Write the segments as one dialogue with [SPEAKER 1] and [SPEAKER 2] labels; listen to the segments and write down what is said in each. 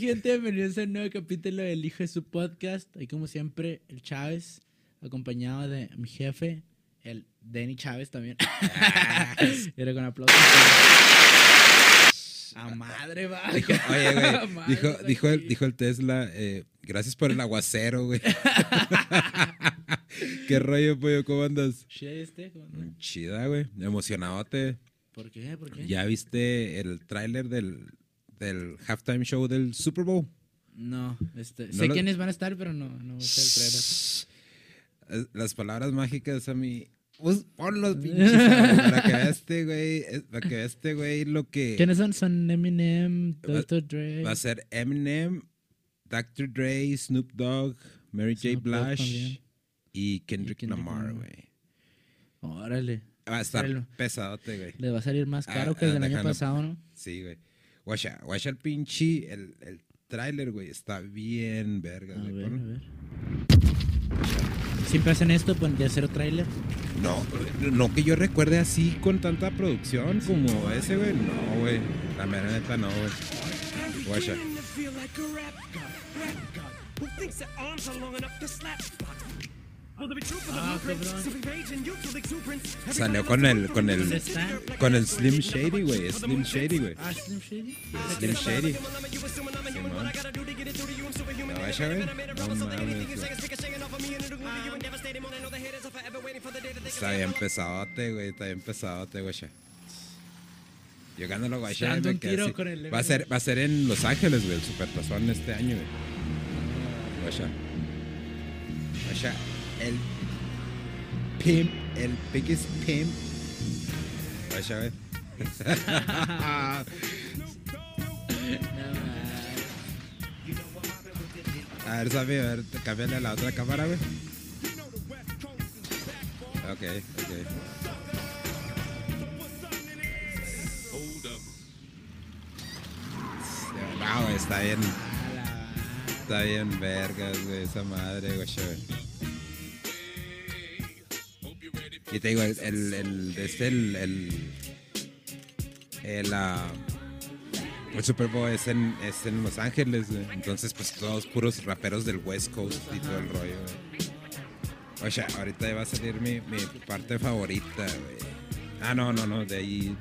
[SPEAKER 1] gente? Bienvenidos a un nuevo capítulo del Hijo de su podcast. Ahí, como siempre, el Chávez, acompañado de mi jefe, el Denny Chávez también. ahora con aplausos. A madre, va.
[SPEAKER 2] Dijo, oye, güey.
[SPEAKER 1] Madre,
[SPEAKER 2] Dijo, el, dijo el Tesla, eh, gracias por el aguacero, güey. ¿Qué rollo, pollo? ¿Cómo andas?
[SPEAKER 1] Chida este, ¿cómo?
[SPEAKER 2] Chida, güey. Emocionadote.
[SPEAKER 1] ¿Por qué? ¿Por qué?
[SPEAKER 2] ¿Ya viste el tráiler del, del halftime show del Super Bowl?
[SPEAKER 1] No, este,
[SPEAKER 2] No
[SPEAKER 1] sé
[SPEAKER 2] lo-
[SPEAKER 1] quiénes van a estar, pero no, no voy a trailer.
[SPEAKER 2] Eh, Las palabras mágicas a mí. Pues ponlos, pinches. para que este güey. eh, Para que este güey lo que.
[SPEAKER 1] ¿Quiénes son? Son Eminem, Dr. Dre.
[SPEAKER 2] Va a ser Eminem, Dr. Dre, Snoop Dogg, Mary J.
[SPEAKER 1] Snoop también.
[SPEAKER 2] y Kendrick,
[SPEAKER 1] Kendrick
[SPEAKER 2] Lamar, güey.
[SPEAKER 1] Órale.
[SPEAKER 2] Va a estar
[SPEAKER 1] Tráelo.
[SPEAKER 2] pesadote, güey.
[SPEAKER 1] Le va a salir más
[SPEAKER 2] Ah,
[SPEAKER 1] caro que el
[SPEAKER 2] ah,
[SPEAKER 1] del año pasado, ¿no?
[SPEAKER 2] Sí, güey. Guacha, guacha el pinche, el, el tráiler, güey, está bien verga,
[SPEAKER 1] A ver, a ver. Siempre hacen esto pues, de hacer trailer.
[SPEAKER 2] No, no que yo recuerde así con tanta producción como ese, güey. No, güey. La mera neta no, güey. Guacha.
[SPEAKER 1] Ah.
[SPEAKER 2] Salió con el, con
[SPEAKER 1] ¿Dónde
[SPEAKER 2] el, con el Slim Shady, güey. Slim Shady, güey.
[SPEAKER 1] Ah, Slim Shady.
[SPEAKER 2] Slim Shady. Simón. No, guacha, güey. No mames, güey. Está bien pesadote, güey. Está bien pesadote, guacha. Yo gano lo
[SPEAKER 1] con el
[SPEAKER 2] Va a ser, va a ser en Los Ángeles, güey, el Supertazón este año, güey. El pimp, el biggest pimp. Guacha, güey. A ver, Sammy, a ver, cámbiale a la otra cámara, güey. Ok, ok. Güey, está bien, está bien vergas, güey, esa madre, güey. Y te digo, el, el, el, este, el, el, el, ah, el Super Bowl es en, es en Los Ángeles, güey. Entonces, pues todos puros raperos del West Coast y todo el rollo, güey. Oye, ahorita va a salir mi, mi parte favorita, güey. Ah, no, no, no, de ahí.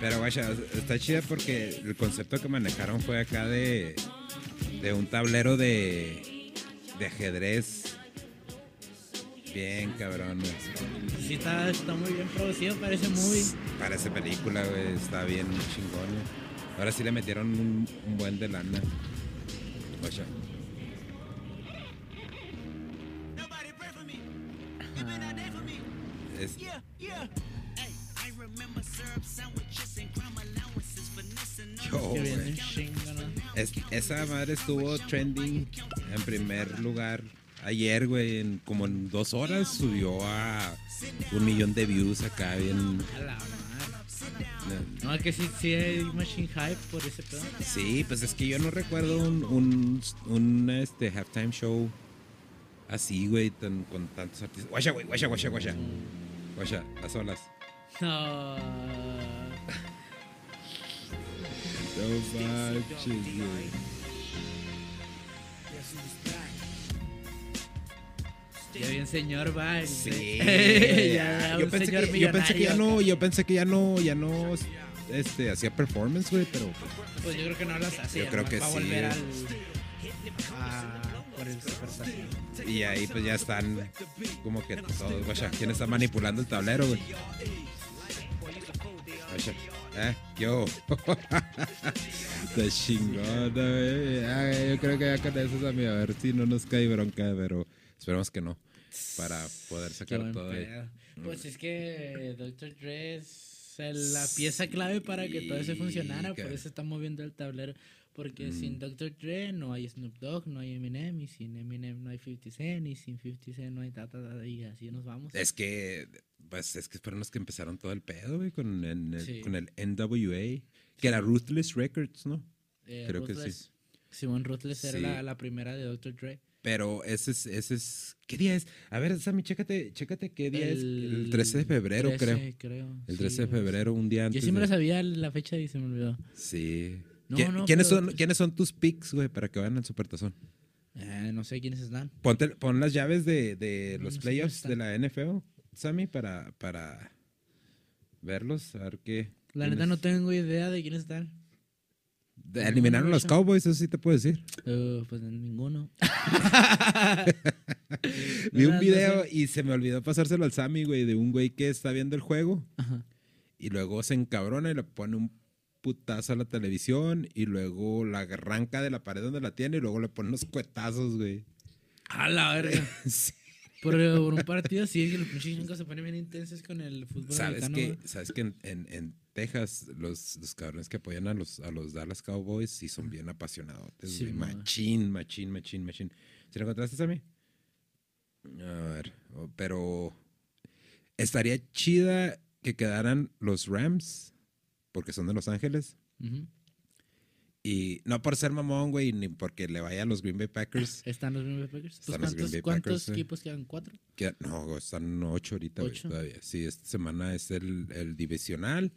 [SPEAKER 2] Pero, guacha, está chida porque el concepto que manejaron fue acá de, de un tablero de, de ajedrez. Bien, cabrón, güey.
[SPEAKER 1] Sí, está, está muy bien producido, parece muy.
[SPEAKER 2] Parece película, güey. Está bien chingón, güey. Ahora sí le metieron un, un buen de lana. Guacha. Es- Yo. Es- esa madre estuvo trending en primer lugar ayer, güey. En, como en dos horas subió a un millón de views acá, bien.
[SPEAKER 1] A la madre. No, que sí, sí hay machine hype por ese pedo.
[SPEAKER 2] Sí, pues es que yo no recuerdo un, un, un, este, halftime show así, güey, tan- con tantos artistas. Guacha, güey, guacha, guacha, guacha. Guacha, a solas.
[SPEAKER 1] No.
[SPEAKER 2] No manches, güey.
[SPEAKER 1] Ya bien señor va.
[SPEAKER 2] Sí.
[SPEAKER 1] ya,
[SPEAKER 2] yo, pensé que, yo pensé que ya no, yo pensé que ya no, ya no este, hacía performance, güey, pero pues,
[SPEAKER 1] Pues yo creo que no las hace.
[SPEAKER 2] Yo creo que
[SPEAKER 1] va a
[SPEAKER 2] sí.
[SPEAKER 1] volver al. a- por el.
[SPEAKER 2] Y ahí pues ya están como que todos, guacha, ¿quién está manipulando el tablero, güey? Guacha, eh, yo. Está chingona, güey. Ay, Yo creo que ya con eso, a a ver si no nos cae bronca, pero esperemos que no. Para poder sacar todo
[SPEAKER 1] pedo. Pues es que Dr. Dre es la pieza clave para que todo eso funcionara, por eso está moviendo el tablero. Porque
[SPEAKER 2] Mm.
[SPEAKER 1] sin Dr. Dre no hay Snoop Dogg, no hay Eminem, y sin Eminem no hay 50 Cent, y sin 50 Cent no hay ta, ta, ta, y así nos vamos.
[SPEAKER 2] Es que, pues es que los que empezaron todo el pedo, güey, con, el,
[SPEAKER 1] Sí.
[SPEAKER 2] con el NWA, que era Ruthless Records, ¿no?
[SPEAKER 1] Eh,
[SPEAKER 2] creo que sí.
[SPEAKER 1] Simón Ruthless era la, la primera de Dr. Dre.
[SPEAKER 2] Pero ese es, ese es. ¿Qué día es? A ver, Sammy, chécate, chécate qué día es. El 13 de febrero,
[SPEAKER 1] 13,
[SPEAKER 2] creo. El
[SPEAKER 1] sí,
[SPEAKER 2] 13 de febrero, un día
[SPEAKER 1] Yo
[SPEAKER 2] antes.
[SPEAKER 1] sí me
[SPEAKER 2] de-
[SPEAKER 1] sabía la fecha y se me olvidó.
[SPEAKER 2] Sí.
[SPEAKER 1] No,
[SPEAKER 2] ¿Qui-
[SPEAKER 1] no,
[SPEAKER 2] ¿Quiénes,
[SPEAKER 1] pero
[SPEAKER 2] son,
[SPEAKER 1] pues-
[SPEAKER 2] ¿Quiénes son tus picks, güey, para que vayan al Supertazón?
[SPEAKER 1] Eh, no sé quiénes están.
[SPEAKER 2] Ponte, pon las llaves de, de los
[SPEAKER 1] no
[SPEAKER 2] playoffs de la NFL, Sammy, para, para verlos, a ver qué.
[SPEAKER 1] La neta no tengo idea de quiénes están.
[SPEAKER 2] Eliminaron los. Cowboys, eso sí te puedo decir.
[SPEAKER 1] Eh, pues ninguno.
[SPEAKER 2] Vi un video y se me olvidó pasárselo al Sammy, güey, de un güey que está viendo el juego
[SPEAKER 1] Ajá.
[SPEAKER 2] y luego se encabrona y le pone un putazo a la televisión y luego la arranca de la pared donde la tiene y luego le pone unos cuetazos, güey.
[SPEAKER 1] A la verga.
[SPEAKER 2] Sí.
[SPEAKER 1] Por, por un partido sí, que los pinches gringos se ponen bien intensos con el fútbol
[SPEAKER 2] ¿Sabes
[SPEAKER 1] americano.
[SPEAKER 2] que, ¿Sabes que en, en- en Texas los, los cabrones que apoyan a los, a los Dallas Cowboys sí son bien apasionados?
[SPEAKER 1] Sí,
[SPEAKER 2] machín, machín, machín, machín. ¿Sí lo encontraste a mí? A ver, pero estaría chida que quedaran los Rams, porque son de Los Ángeles.
[SPEAKER 1] Ujú.
[SPEAKER 2] Y no por ser mamón, güey, ni porque le vaya a los Green Bay Packers.
[SPEAKER 1] ¿Están los Green Bay Packers? Pues,
[SPEAKER 2] Green
[SPEAKER 1] ¿Cuántos,
[SPEAKER 2] Bay
[SPEAKER 1] cuántos
[SPEAKER 2] Packers, sí.
[SPEAKER 1] equipos quedan? ¿Cuatro?
[SPEAKER 2] No, están ocho ahorita, güey,
[SPEAKER 1] Ocho.
[SPEAKER 2] todavía. Sí, esta semana es el, el divisional.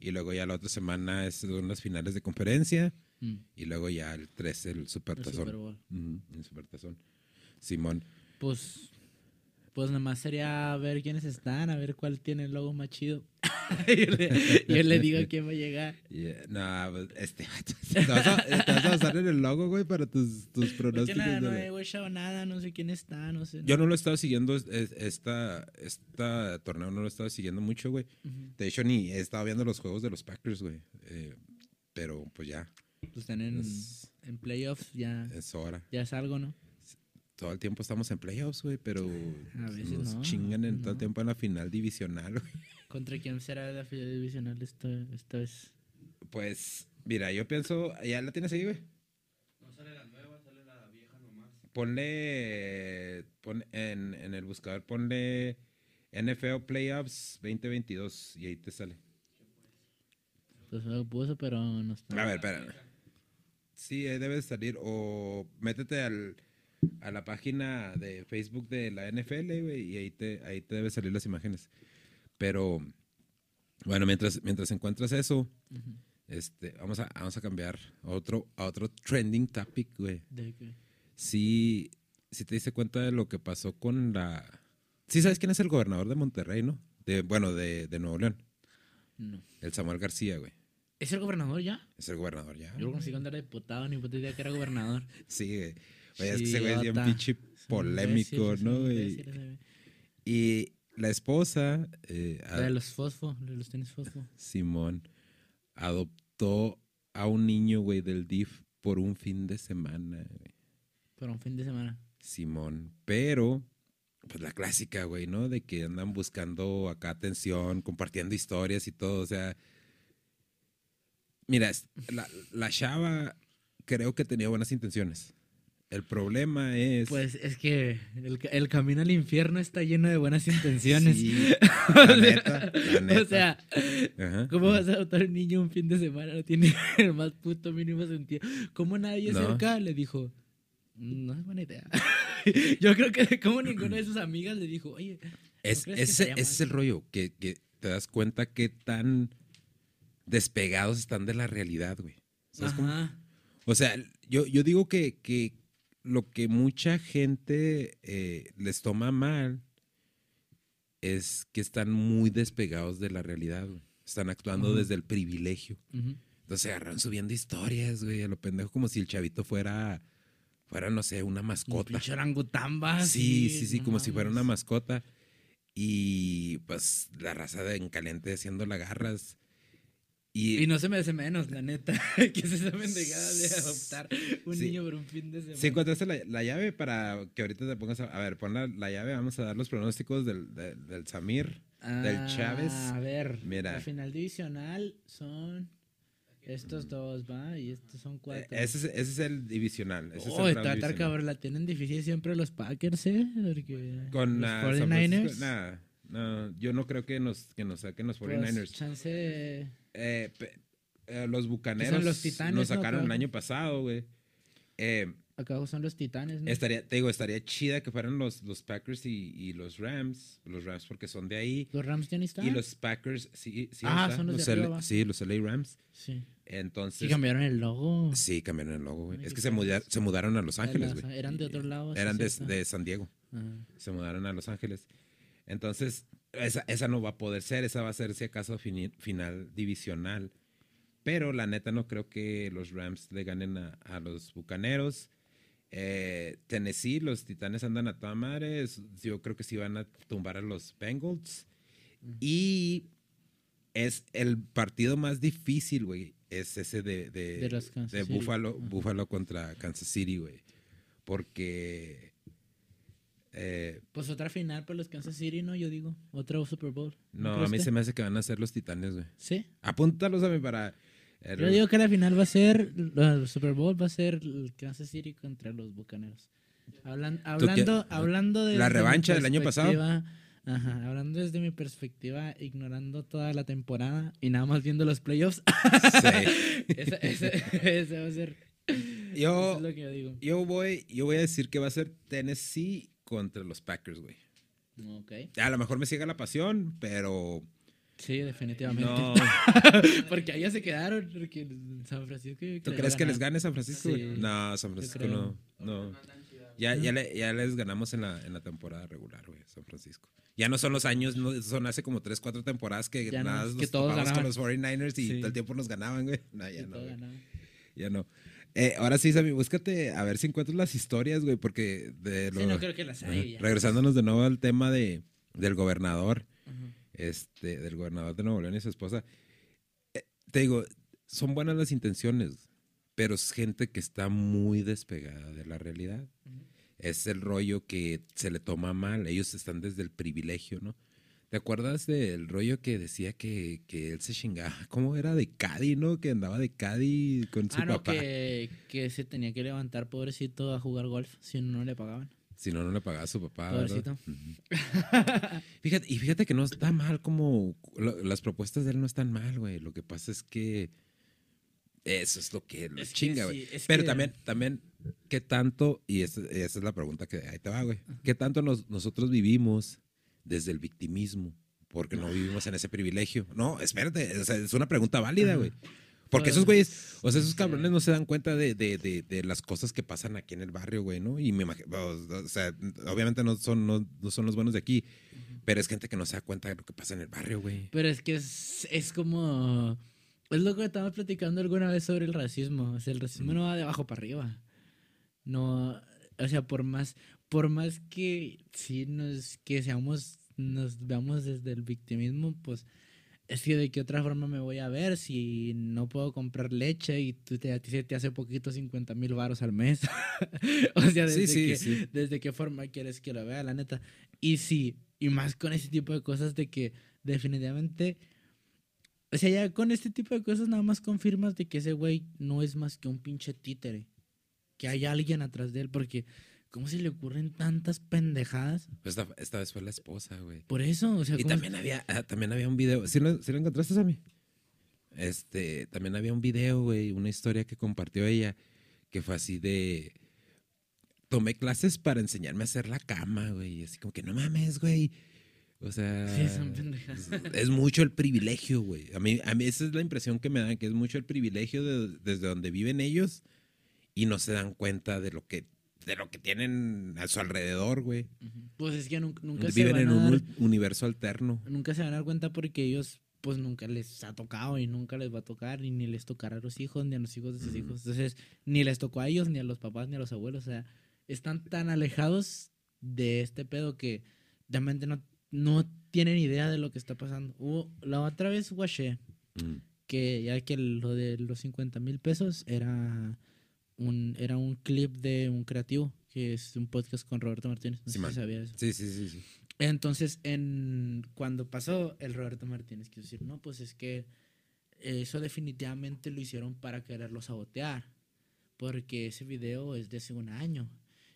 [SPEAKER 2] Y luego ya la otra semana es- son las finales de conferencia.
[SPEAKER 1] Mm,
[SPEAKER 2] Y luego ya el 13, el
[SPEAKER 1] el
[SPEAKER 2] supertazón.
[SPEAKER 1] Super Bowl.
[SPEAKER 2] El supertazón. Simón.
[SPEAKER 1] Pues, pues nada más sería ver quiénes están, a ver cuál tiene el logo más chido. yo, le, yo le digo quién va a llegar.
[SPEAKER 2] Yeah, no, pues, este. te vas, a, te vas a basar en el logo, güey, para tus, tus pronósticos.
[SPEAKER 1] nada, no he watchado nada, no sé quién está, no sé.
[SPEAKER 2] Yo no lo he estado siguiendo, es- es- esta, esta torneo no lo he estado siguiendo mucho, güey. De hecho, ni he estado viendo los juegos de los Packers, güey. Eh, pero pues ya,
[SPEAKER 1] Pues están en,
[SPEAKER 2] Es-
[SPEAKER 1] en playoffs, ya,
[SPEAKER 2] es hora.
[SPEAKER 1] ya es algo, ¿no?
[SPEAKER 2] Todo el tiempo estamos en playoffs, güey, pero
[SPEAKER 1] A veces
[SPEAKER 2] nos
[SPEAKER 1] no,
[SPEAKER 2] chingan en todo el tiempo en la final divisional, güey.
[SPEAKER 1] ¿Contra quién será la final divisional esta, esta vez?
[SPEAKER 2] Pues, mira, yo pienso, ¿ya la tienes ahí, güey?
[SPEAKER 3] No sale la nueva, sale la vieja nomás.
[SPEAKER 2] Ponle, pon en, en el buscador, ponle NFL Playoffs 2022 y ahí te sale.
[SPEAKER 1] Pues lo puso, pero no está.
[SPEAKER 2] A ver, espera. Sí, ahí debe salir. O métete al, a la página de Facebook de la NFL, güey, y ahí te, ahí te deben salir las imágenes. Pero, bueno, mientras, mientras encuentras eso, este, vamos a, vamos a cambiar a otro, a otro trending topic, güey.
[SPEAKER 1] ¿De qué?
[SPEAKER 2] Sí, sí te diste cuenta de lo que pasó con la... Sí sabes quién es el gobernador de Monterrey, ¿no? De, bueno, de, de Nuevo León.
[SPEAKER 1] No.
[SPEAKER 2] El Samuel García, güey.
[SPEAKER 1] ¿Es el gobernador ya?
[SPEAKER 2] Es el gobernador ya.
[SPEAKER 1] Yo lo conocí cuando era diputado, ni puta idea que era gobernador.
[SPEAKER 2] Sí, güey. Oye, es que ese güey es bien pinche polémico,
[SPEAKER 1] imbécil,
[SPEAKER 2] ¿no,
[SPEAKER 1] imbécil.
[SPEAKER 2] Y la esposa, eh,
[SPEAKER 1] La de los fosfo, de los tenis fosfo.
[SPEAKER 2] Simón, adoptó a un niño, güey, del DIF por un fin de semana, güey.
[SPEAKER 1] Para un fin de semana.
[SPEAKER 2] Simón. Pero, pues la clásica, güey, ¿no? De que andan buscando acá atención, compartiendo historias y todo. O sea, mira, la, la chava creo que tenía buenas intenciones. El problema es...
[SPEAKER 1] Pues es que el, el camino al infierno está lleno de buenas intenciones.
[SPEAKER 2] Sí, la neta, la neta.
[SPEAKER 1] O sea,
[SPEAKER 2] Ajá.
[SPEAKER 1] ¿cómo vas a adoptar un niño un fin de semana? No tiene el más puto mínimo sentido. ¿Cómo nadie
[SPEAKER 2] No.
[SPEAKER 1] cerca le dijo? No es buena idea. Yo creo que como ninguna de sus amigas le dijo, oye,
[SPEAKER 2] Es, ese, es el rollo, que, que te das cuenta qué tan despegados están de la realidad, güey. ¿Sabes cómo?
[SPEAKER 1] ajá,
[SPEAKER 2] O sea, yo, yo digo que, que lo que mucha gente eh, les toma mal es que están muy despegados de la realidad, güey. Están actuando desde el privilegio. Entonces se agarran subiendo historias, güey, a lo pendejo, como si el chavito fuera, fuera no sé, una
[SPEAKER 1] un
[SPEAKER 2] mascota.
[SPEAKER 1] orangutamba.
[SPEAKER 2] Sí, sí, sí,
[SPEAKER 1] no
[SPEAKER 2] como si fuera una mascota. Y pues la raza de en caliente haciendo la garras. Y,
[SPEAKER 1] Y no se me hace menos, la neta. que es esa pendejada de adoptar un
[SPEAKER 2] Sí.
[SPEAKER 1] niño por un fin de semana.
[SPEAKER 2] si encontraste la, la llave para que ahorita te pongas a, a ver, pon la, la llave, vamos a dar los pronósticos del, de- del Samir, del
[SPEAKER 1] Ah,
[SPEAKER 2] Chávez.
[SPEAKER 1] A ver,
[SPEAKER 2] Mira.
[SPEAKER 1] la final divisional son estos dos, ¿va? Y estos son
[SPEAKER 2] Eh,
[SPEAKER 1] cuatro.
[SPEAKER 2] ese, es, ese es el divisional. Ese es
[SPEAKER 1] Oh,
[SPEAKER 2] el
[SPEAKER 1] está
[SPEAKER 2] round
[SPEAKER 1] está
[SPEAKER 2] divisional.
[SPEAKER 1] cabrón, la tienen difícil siempre los Packers, ¿eh? Porque
[SPEAKER 2] Con
[SPEAKER 1] los
[SPEAKER 2] ah, San
[SPEAKER 1] 49ers.
[SPEAKER 2] Francisco, nah, no, yo no creo que nos, que nos saquen los
[SPEAKER 1] pues,
[SPEAKER 2] 49ers.
[SPEAKER 1] chance.
[SPEAKER 2] Eh, eh, los bucaneros
[SPEAKER 1] los Titanes,
[SPEAKER 2] nos
[SPEAKER 1] ¿no?
[SPEAKER 2] sacaron el año pasado, güey. Eh,
[SPEAKER 1] acá son los Titanes, ¿no?
[SPEAKER 2] Estaría, te digo, estaría chida que fueran los, los Packers y, y los Rams. Los Rams porque son de ahí.
[SPEAKER 1] Los Rams ya ni están.
[SPEAKER 2] Y los Packers, sí, sí.
[SPEAKER 1] Ah,
[SPEAKER 2] están,
[SPEAKER 1] son los de
[SPEAKER 2] L-
[SPEAKER 1] arriba.
[SPEAKER 2] Sí, los LA Rams.
[SPEAKER 1] Sí.
[SPEAKER 2] Entonces.
[SPEAKER 1] Sí, cambiaron el logo.
[SPEAKER 2] Sí, cambiaron el logo, güey. Es que se, muda- se mudaron a Los Ángeles, güey.
[SPEAKER 1] eran de otro lado,
[SPEAKER 2] Eran de, de San Diego.
[SPEAKER 1] Ajá.
[SPEAKER 2] Se mudaron a Los Ángeles. Entonces, esa, esa no va a poder ser. Esa va a ser, si acaso, final divisional. Pero la neta, no creo que los Rams le ganen a, a los Bucaneros. Eh, Tennessee, los Titanes andan a toda madre. Yo creo que sí van a tumbar a los Bengals. Y es el partido más difícil, güey. Es ese de, de,
[SPEAKER 1] De
[SPEAKER 2] de. Buffalo. Buffalo contra Kansas City, güey. Porque. Eh,
[SPEAKER 1] Pues otra final para los Kansas City, ¿no? Yo digo. Otro Super Bowl.
[SPEAKER 2] no, a mí se me hace que van a ser los Titanes, güey.
[SPEAKER 1] Sí.
[SPEAKER 2] Apúntalos a mí para.
[SPEAKER 1] Yo digo que la final va a ser, el Super Bowl va a ser el Kansas City contra los Bucaneros. Hablan- hablando, hablando de...
[SPEAKER 2] La revancha del año pasado.
[SPEAKER 1] Ajá, hablando desde mi perspectiva, ignorando toda la temporada y nada más viendo los playoffs.
[SPEAKER 2] Sí.
[SPEAKER 1] ese va a ser...
[SPEAKER 2] Yo,
[SPEAKER 1] es lo que yo digo.
[SPEAKER 2] yo, voy, yo voy a decir que va a ser Tennessee contra los Packers, güey.
[SPEAKER 1] Ok.
[SPEAKER 2] A lo mejor me ciega la pasión, pero.
[SPEAKER 1] Sí, definitivamente.
[SPEAKER 2] No.
[SPEAKER 1] porque allá se quedaron. Porque en San Francisco...
[SPEAKER 2] ¿Tú crees que les gane San Francisco?
[SPEAKER 1] Sí.
[SPEAKER 2] No, San Francisco no. no. Ya, ya, le- ya les ganamos en la, en la temporada regular, güey, San Francisco. Ya no son los años, no, son hace como 3, 4 temporadas que
[SPEAKER 1] Ya no,
[SPEAKER 2] nada, nos
[SPEAKER 1] que todos
[SPEAKER 2] topamos con los 49ers y
[SPEAKER 1] Sí.
[SPEAKER 2] todo el tiempo nos ganaban, güey. No, ya
[SPEAKER 1] Sí,
[SPEAKER 2] no. Ya no. Eh, ahora sí, Sammy, búscate a ver si encuentras las historias, güey, porque de
[SPEAKER 1] Sí,
[SPEAKER 2] lo-
[SPEAKER 1] no creo que las hay ya.
[SPEAKER 2] regresándonos de nuevo al tema de, del gobernador, este, del gobernador de Nuevo León y su esposa. Eh, te digo, son buenas las intenciones, pero es gente que está muy despegada de la realidad. Es el rollo que se le toma mal. Ellos están desde el privilegio, ¿no? ¿Te acuerdas del rollo que decía que, que él se chingaba? ¿Cómo era de Cadi, no? Que andaba de Cadi con su
[SPEAKER 1] Ah, no,
[SPEAKER 2] papá.
[SPEAKER 1] que, que se tenía que levantar, pobrecito, a jugar golf, si no, no le pagaban.
[SPEAKER 2] Si no, no le pagaba a su papá.
[SPEAKER 1] Pobrecito.
[SPEAKER 2] Fíjate, y fíjate que no está mal como... lo- las propuestas de él no están mal, güey. Lo que pasa es que eso es lo que lo
[SPEAKER 1] Es
[SPEAKER 2] chinga, güey.
[SPEAKER 1] sí,
[SPEAKER 2] Pero
[SPEAKER 1] que-
[SPEAKER 2] también, también, ¿qué tanto? Y esa, esa es la pregunta que ahí te va, güey. ¿Qué tanto nos- nosotros vivimos desde el victimismo? Porque no vivimos en ese privilegio. No, espérate, o sea, es una pregunta válida, güey. Porque esos güeyes, o sea, esos cabrones no se dan cuenta de, de, de, de las cosas que pasan aquí en el barrio, güey, ¿no? Y me imagino, o sea, obviamente no son, no, no son los buenos de aquí, pero es gente que no se da cuenta de lo que pasa en el barrio, güey.
[SPEAKER 1] Pero es que es, es como... Es lo que estábamos platicando alguna vez sobre el racismo. O sea, el racismo no va de abajo para arriba. No... O sea, por más... Por más que sí nos... Que seamos... Nos veamos desde el victimismo, pues... Es que de qué otra forma me voy a ver si no puedo comprar leche y tú te, a ti se te hace poquito 50 mil varos al mes. o sea, desde,
[SPEAKER 2] Sí, sí,
[SPEAKER 1] que-
[SPEAKER 2] sí.
[SPEAKER 1] desde qué forma quieres que lo vea, la neta. Y sí, y más con ese tipo de cosas de que definitivamente... O sea, ya con este tipo de cosas nada más confirmas de que ese güey no es más que un pinche títere. Que hay alguien atrás de él, porque ¿cómo se le ocurren tantas pendejadas?
[SPEAKER 2] Esta, esta vez fue la esposa, güey.
[SPEAKER 1] Por eso, o sea,
[SPEAKER 2] Y
[SPEAKER 1] ¿cómo-
[SPEAKER 2] también había, ah, también había un video. ¿Sí lo, sí lo encontraste, Sammy? Este, también había un video, güey, una historia que compartió ella, que fue así de. Tomé clases para enseñarme a hacer la cama, güey. y Así como que no mames, güey. O sea.
[SPEAKER 1] Sí, son pendejadas.
[SPEAKER 2] es, es mucho el privilegio, güey. A mí, a mí esa es la impresión que me dan, que es mucho el privilegio de- desde donde viven ellos y no se dan cuenta de lo que, de lo que tienen a su alrededor, güey.
[SPEAKER 1] Pues es que nunca, nunca se
[SPEAKER 2] Viven
[SPEAKER 1] van
[SPEAKER 2] en
[SPEAKER 1] a
[SPEAKER 2] un
[SPEAKER 1] dar-
[SPEAKER 2] ul- universo alterno.
[SPEAKER 1] nunca se van a dar cuenta porque ellos pues nunca les ha tocado y nunca les va a tocar y ni les tocará a los hijos ni a los hijos de sus hijos. Entonces, ni les tocó a ellos, ni a los papás, ni a los abuelos. O sea, están tan alejados de este pedo que realmente no, no tienen idea de lo que está pasando. Hubo, la otra vez guaché
[SPEAKER 2] Mm.
[SPEAKER 1] que ya que lo de los 50 mil pesos era un, era un clip de un creativo, que es un podcast con Roberto Martínez. No
[SPEAKER 2] Sí,
[SPEAKER 1] sé si sabía eso.
[SPEAKER 2] Sí, sí, sí, sí.
[SPEAKER 1] Entonces, en, cuando pasó, el Roberto Martínez quiso decir, no, pues es que eso definitivamente lo hicieron para quererlo sabotear, porque ese video es de hace un año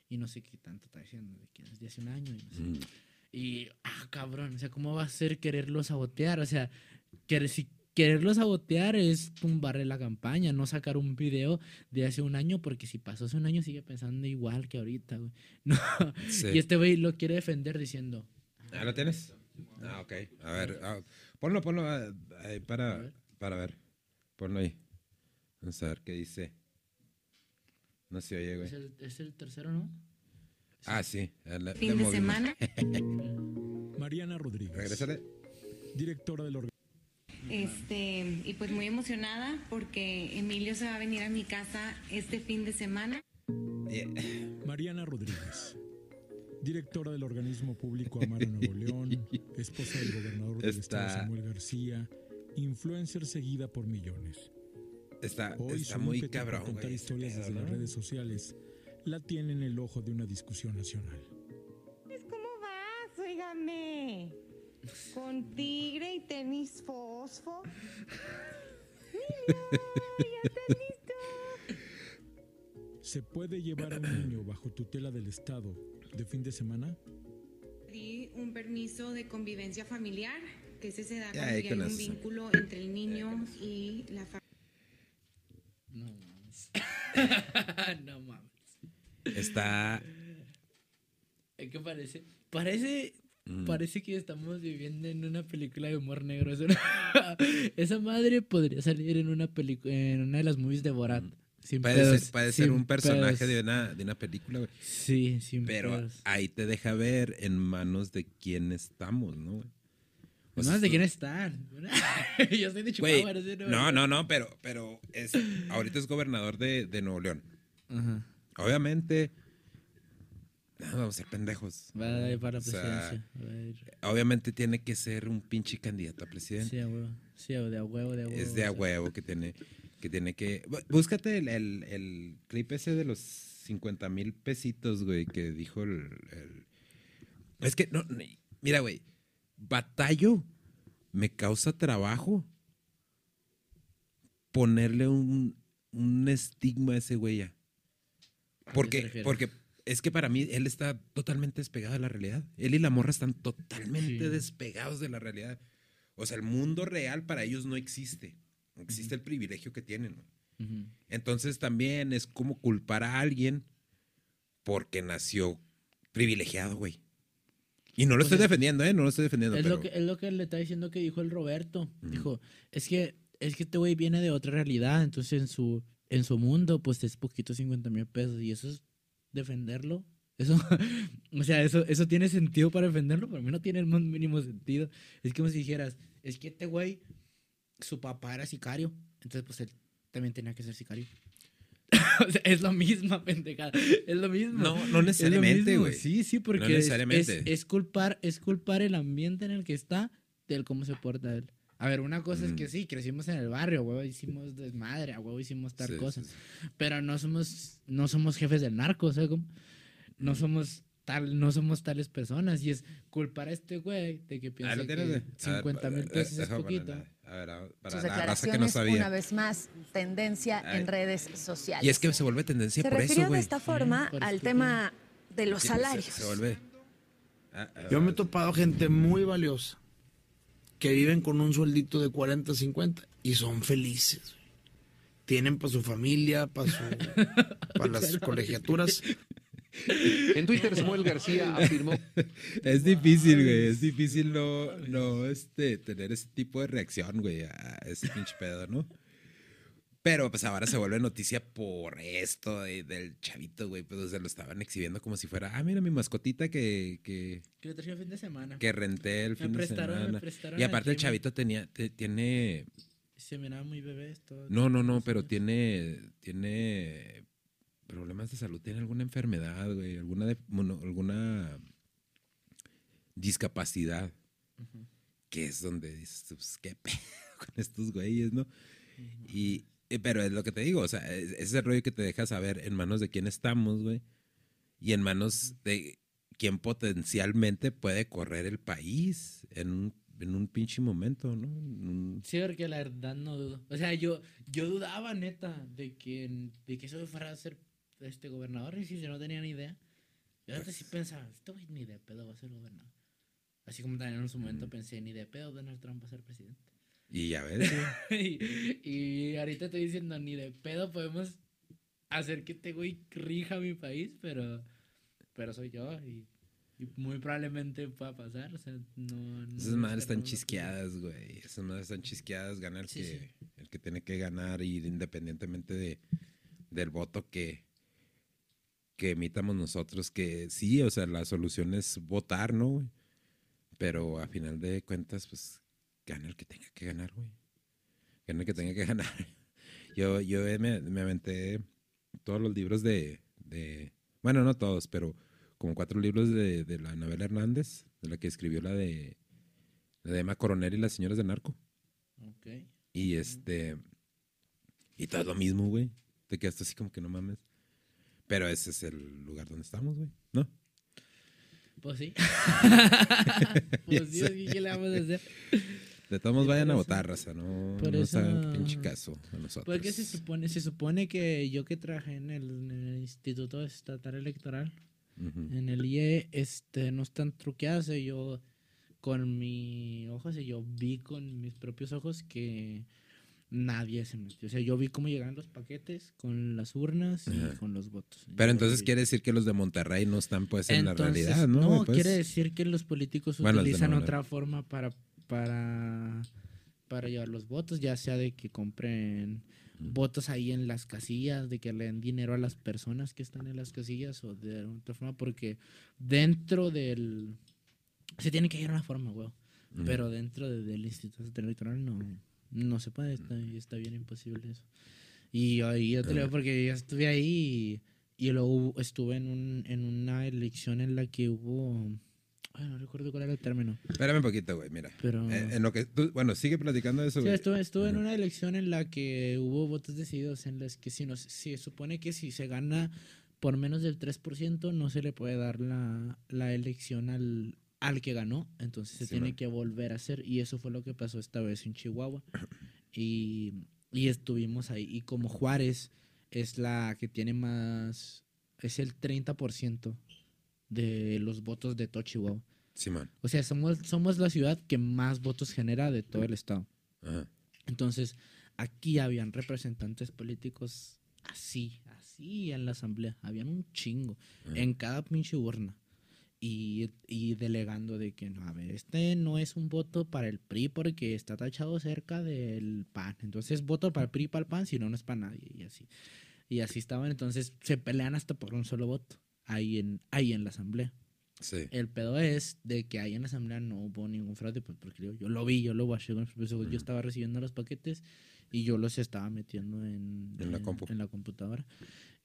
[SPEAKER 1] y no sé qué tanto está diciendo, de que es de hace un año. Y, no sé.
[SPEAKER 2] Mm.
[SPEAKER 1] Y, ah, cabrón, o sea, ¿cómo va a ser quererlo sabotear? O sea, que si quererlo sabotear es tumbarle la campaña, no sacar un video de hace un año, porque si pasó hace un año sigue pensando igual que ahorita, güey. No.
[SPEAKER 2] Sí.
[SPEAKER 1] Y este güey lo quiere defender diciendo,
[SPEAKER 2] ¿Ah, lo tienes? Ah, ok. A ver, ah, ponlo, ponlo ah, ahí
[SPEAKER 1] A
[SPEAKER 2] para,
[SPEAKER 1] ver.
[SPEAKER 2] para ver. Ponlo ahí. Vamos a ver qué dice. No se oye, güey.
[SPEAKER 1] es el, es el tercero, ¿no?
[SPEAKER 2] Ah, sí.
[SPEAKER 4] fin de
[SPEAKER 2] movimos.
[SPEAKER 4] semana.
[SPEAKER 5] Mariana Rodríguez,
[SPEAKER 2] Regrésale.
[SPEAKER 5] directora del organismo.
[SPEAKER 4] Este, y pues muy emocionada porque Emilio se va a venir a mi casa este fin de semana.
[SPEAKER 2] Yeah.
[SPEAKER 5] Mariana Rodríguez, directora del organismo público Amaro Nuevo León, esposa del gobernador del
[SPEAKER 2] Está-
[SPEAKER 5] estado Samuel García, influencer seguida por millones.
[SPEAKER 2] Está,
[SPEAKER 5] Hoy
[SPEAKER 2] está muy cabrón,
[SPEAKER 5] contar
[SPEAKER 2] güey. este
[SPEAKER 5] historias desde las redes sociales la tiene en el ojo de una discusión nacional.
[SPEAKER 6] ¿Cómo vas? Óigame. Con tigre y tenis fosfo.
[SPEAKER 5] ¿Se puede llevar a un niño bajo tutela del Estado de fin de semana?
[SPEAKER 4] Pedí un permiso de convivencia familiar, que ese se da
[SPEAKER 2] Ya,
[SPEAKER 4] cuando ya hay un
[SPEAKER 2] eso.
[SPEAKER 4] vínculo entre el niño y la familia.
[SPEAKER 1] No mames. no mames.
[SPEAKER 2] Está.
[SPEAKER 1] ¿Qué parece? Parece,
[SPEAKER 2] Mm.
[SPEAKER 1] parece que estamos viviendo en una película de humor negro. Esa madre podría salir en una película, en una de las movies de Borat. Sin
[SPEAKER 2] Puede
[SPEAKER 1] pedos,
[SPEAKER 2] ser, puede ser
[SPEAKER 1] sin
[SPEAKER 2] un personaje
[SPEAKER 1] pedos.
[SPEAKER 2] de una, de una película, güey.
[SPEAKER 1] Sí, sin
[SPEAKER 2] Pero
[SPEAKER 1] pedos.
[SPEAKER 2] ahí te deja ver en manos de quién estamos, ¿no? güey? Sea,
[SPEAKER 1] sé de
[SPEAKER 2] tú-
[SPEAKER 1] quién están. Yo soy de Chihuahua.
[SPEAKER 2] no, no, no, pero, pero es, ahorita es gobernador de, de Nuevo León.
[SPEAKER 1] Ajá.
[SPEAKER 2] Obviamente, no, vamos a ser pendejos.
[SPEAKER 1] Va a ir para la
[SPEAKER 2] O sea,
[SPEAKER 1] presidencia. Va a ir-
[SPEAKER 2] Obviamente tiene que ser un pinche candidato a presidente.
[SPEAKER 1] Sí, a huevo. Sí, de a huevo, de a huevo.
[SPEAKER 2] es de a
[SPEAKER 1] sea.
[SPEAKER 2] huevo que tiene que tiene que bú- búscate el, el, el clip ese de los 50 mil pesitos güey que dijo el, el- es que no mira güey batallo me causa trabajo ponerle un, un estigma a ese güey ya
[SPEAKER 1] ¿A qué se
[SPEAKER 2] porque porque es que para mí él está totalmente despegado de la realidad él y la morra están totalmente
[SPEAKER 1] Sí.
[SPEAKER 2] despegados de la realidad o sea el mundo real para ellos no existe existe el privilegio que tienen. Entonces también es como culpar a alguien porque nació privilegiado, güey. Y no lo
[SPEAKER 1] Pues
[SPEAKER 2] estoy
[SPEAKER 1] es-
[SPEAKER 2] defendiendo, ¿eh? No lo estoy defendiendo.
[SPEAKER 1] Es,
[SPEAKER 2] pero
[SPEAKER 1] lo que, es lo que le está diciendo que dijo el Roberto. Dijo, es que, es que este güey viene de otra realidad, entonces en su, en su mundo, pues es poquito 50 mil pesos. Y eso es defenderlo. Eso, o sea, eso, eso tiene sentido para defenderlo, para mí no tiene el más mínimo sentido. Es como si dijeras, es que este güey, su papá era sicario, entonces pues él también tenía que ser sicario. o sea, es lo mismo, pendejada. Es lo mismo.
[SPEAKER 2] No, no necesariamente, güey.
[SPEAKER 1] Sí, sí, porque. Es, es culpar, es culpar el ambiente en el que está del cómo se porta él. A ver, una cosa es que sí, crecimos en el barrio, huevo, hicimos desmadre, huevo, hicimos tal
[SPEAKER 2] Sí,
[SPEAKER 1] cosa.
[SPEAKER 2] sí, sí.
[SPEAKER 1] Pero no somos, no somos jefes del narco, ¿sabes cómo? No somos tal, no somos tales personas. Y es culpar a este güey de que
[SPEAKER 2] Ah,
[SPEAKER 1] piensa
[SPEAKER 2] lo
[SPEAKER 1] que
[SPEAKER 2] tienes, güey. A ver,
[SPEAKER 1] 50 mil
[SPEAKER 2] eh,
[SPEAKER 1] pesos es poquito.
[SPEAKER 2] A ver, a- para
[SPEAKER 7] Sus
[SPEAKER 2] la raza que no
[SPEAKER 7] declaraciones, una
[SPEAKER 2] sabía.
[SPEAKER 7] vez más, tendencia
[SPEAKER 2] Ay.
[SPEAKER 7] en redes sociales.
[SPEAKER 2] Y es que se vuelve tendencia
[SPEAKER 7] se
[SPEAKER 2] por
[SPEAKER 7] refirió
[SPEAKER 2] eso, güey.
[SPEAKER 7] de esta forma al tema de los
[SPEAKER 2] se-
[SPEAKER 7] salarios.
[SPEAKER 2] Se, vuelve. Ah, ah,
[SPEAKER 8] Yo me he topado gente muy valiosa que viven con un sueldito de 40, 50 y son felices. Tienen para su familia, para su, para las colegiaturas.
[SPEAKER 9] En Twitter, Samuel García afirmó
[SPEAKER 2] Es difícil, güey. Es difícil no, no este, tener ese tipo de reacción, güey, a ese pinche pedo, ¿no? Pero pues ahora se vuelve noticia por esto de- del chavito, güey. Pues se lo estaban exhibiendo como si fuera, ah, mira mi mascotita que, que,
[SPEAKER 1] Que lo traje el fin de semana.
[SPEAKER 2] que renté el
[SPEAKER 1] Me
[SPEAKER 2] fin
[SPEAKER 1] prestaron-
[SPEAKER 2] de
[SPEAKER 1] me
[SPEAKER 2] semana.
[SPEAKER 1] prestaron
[SPEAKER 2] Y aparte el
[SPEAKER 1] gym.
[SPEAKER 2] chavito tenía, te- tiene,
[SPEAKER 1] Se miraba muy bebé esto.
[SPEAKER 2] no, no, no, pero tiene, tiene problemas de salud, tiene alguna enfermedad, güey, alguna, de- bueno, alguna discapacidad, que es donde dices, pues, qué pedo con estos güeyes, ¿no? Y, pero es lo que te digo, o sea, es, es ese rollo que te deja saber en manos de quién estamos, güey, y en manos de quién potencialmente puede correr el país en un, en un pinche momento, ¿no? Un-
[SPEAKER 1] Sí, porque la verdad no dudo. O sea, yo, yo dudaba, neta, de que, de que eso fuera a ser este gobernador. Y si yo no tenía ni idea. Yo antes sí pensaba, güey ni de pedo va a ser gobernador. Así como también en su momento pensé, ni de pedo Donald Trump va a ser presidente.
[SPEAKER 2] Y ya ves, güey.
[SPEAKER 1] y, y ahorita estoy diciendo, ni de pedo podemos hacer que este güey rija mi país, pero, pero soy yo y, y muy probablemente pueda pasar. O sea, no. no
[SPEAKER 2] Esas madres están chisqueadas, güey. Esas madres están chisqueadas. Gana el,
[SPEAKER 1] Sí,
[SPEAKER 2] que,
[SPEAKER 1] sí.
[SPEAKER 2] el que tiene que ganar y independientemente de, del voto que, que emitamos nosotros. Que sí, o sea, la solución es votar, ¿no? Pero a final de cuentas, pues gana el que tenga que ganar, güey. Gana el que tenga que ganar. Yo, yo me, me aventé todos los libros de, de- Bueno, no todos, pero como cuatro libros de, de la Anabel Hernández, de la que escribió la de, la de Emma Coronel y las señoras de narco.
[SPEAKER 1] Ok.
[SPEAKER 2] Y este. Y todo lo mismo, güey. Te quedas así como que no mames. Pero ese es el lugar donde estamos, güey. ¿No?
[SPEAKER 1] Pues sí. Pues así que le vamos a hacer.
[SPEAKER 2] De todos modos vayan a
[SPEAKER 1] eso-
[SPEAKER 2] votar, raza. No,
[SPEAKER 1] por
[SPEAKER 2] no nos hagan
[SPEAKER 1] eso-
[SPEAKER 2] pinche caso a nosotros.
[SPEAKER 1] Porque se supone, se supone que yo que trabajé en el, en el Instituto Estatal Electoral, en el IE, este, no están truqueadas. eh, Yo con mi ojos, yo vi con mis propios ojos que nadie se metió. O sea, yo vi cómo llegaban los paquetes con las urnas y
[SPEAKER 2] Ajá.
[SPEAKER 1] con los votos.
[SPEAKER 2] Pero
[SPEAKER 1] Yo
[SPEAKER 2] entonces quiere decir que los de Monterrey no están pues en
[SPEAKER 1] Entonces,
[SPEAKER 2] la realidad, ¿no? güey? Pues,
[SPEAKER 1] quiere decir que los políticos
[SPEAKER 2] Bueno,
[SPEAKER 1] utilizan otra forma para, para, para llevar los votos, ya sea de que compren votos ahí en las casillas, de que le den dinero a las personas que están en las casillas o de otra forma, porque dentro del... Se tiene que hallar una forma, güey.
[SPEAKER 2] Ujú.
[SPEAKER 1] Pero dentro de- del Instituto Electoral no, no se puede, está, está bien imposible eso. Y ahí yo te lo digo porque yo estuve ahí y, y luego estuve en, un, en una elección en la que hubo... Ay, no recuerdo cuál era el término.
[SPEAKER 2] Espérame un poquito, güey, mira.
[SPEAKER 1] Pero...
[SPEAKER 2] Eh, en lo que tú- bueno, sigue platicando de eso,
[SPEAKER 1] Sí,
[SPEAKER 2] güey.
[SPEAKER 1] estuve, estuve en una elección en la que hubo votos decididos en las que si nos, se supone que si se gana por menos del 3% no se le puede dar la, la elección al, al que ganó, entonces se
[SPEAKER 2] Sí,
[SPEAKER 1] tiene
[SPEAKER 2] man.
[SPEAKER 1] que volver a hacer y eso fue lo que pasó esta vez en Chihuahua y, y estuvimos ahí y como Juárez es la que tiene más, es el 30% de los votos de todo Chihuahua.
[SPEAKER 2] Simón.
[SPEAKER 1] O sea, somos, somos la ciudad que más votos genera de todo el estado.
[SPEAKER 2] Ajá.
[SPEAKER 1] Entonces, aquí habían representantes políticos así, así en la asamblea. Habían un chingo
[SPEAKER 2] Ajá.
[SPEAKER 1] en cada pinche urna. Y, y delegando de que, no, a ver, este no es un voto para el PRI porque está tachado cerca del PAN. Entonces, voto para el PRI para el PAN, si no, no es para nadie. Y así. Y así estaban. Entonces, se pelean hasta por un solo voto. Ahí en, ahí en la asamblea.
[SPEAKER 2] Sí.
[SPEAKER 1] El pedo es de que ahí en la asamblea no hubo ningún fraude, pues porque yo, yo lo vi, yo lo watché con mis. Yo estaba recibiendo los paquetes y yo los estaba metiendo en,
[SPEAKER 2] En la compu.
[SPEAKER 1] en la computadora.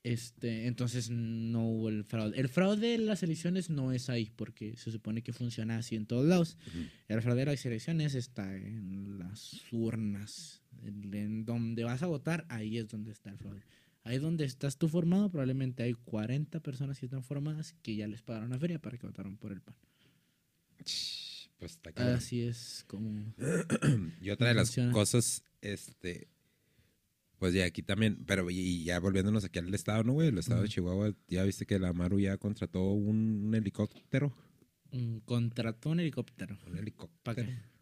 [SPEAKER 1] Este, entonces no hubo el fraude. El fraude de las elecciones no es ahí, porque se supone que funciona así en todos lados.
[SPEAKER 2] Ujú.
[SPEAKER 1] El fraude de las elecciones está en las urnas. En, en donde vas a votar, ahí es donde está el fraude. Ahí donde estás tú formado, probablemente hay 40 personas que están formadas que ya les pagaron la feria para que votaron por el PAN.
[SPEAKER 2] Pues está cabrón.
[SPEAKER 1] Así es como...
[SPEAKER 2] Y otra de las
[SPEAKER 1] funciona.
[SPEAKER 2] cosas, este, pues ya aquí también, pero y, ya volviéndonos aquí al estado, ¿no, güey? El estado de. Chihuahua, ya viste que la Maru ya contrató un, un helicóptero.
[SPEAKER 1] mm, contrató un helicóptero.
[SPEAKER 2] Un helicóptero.
[SPEAKER 1] ¿Para qué?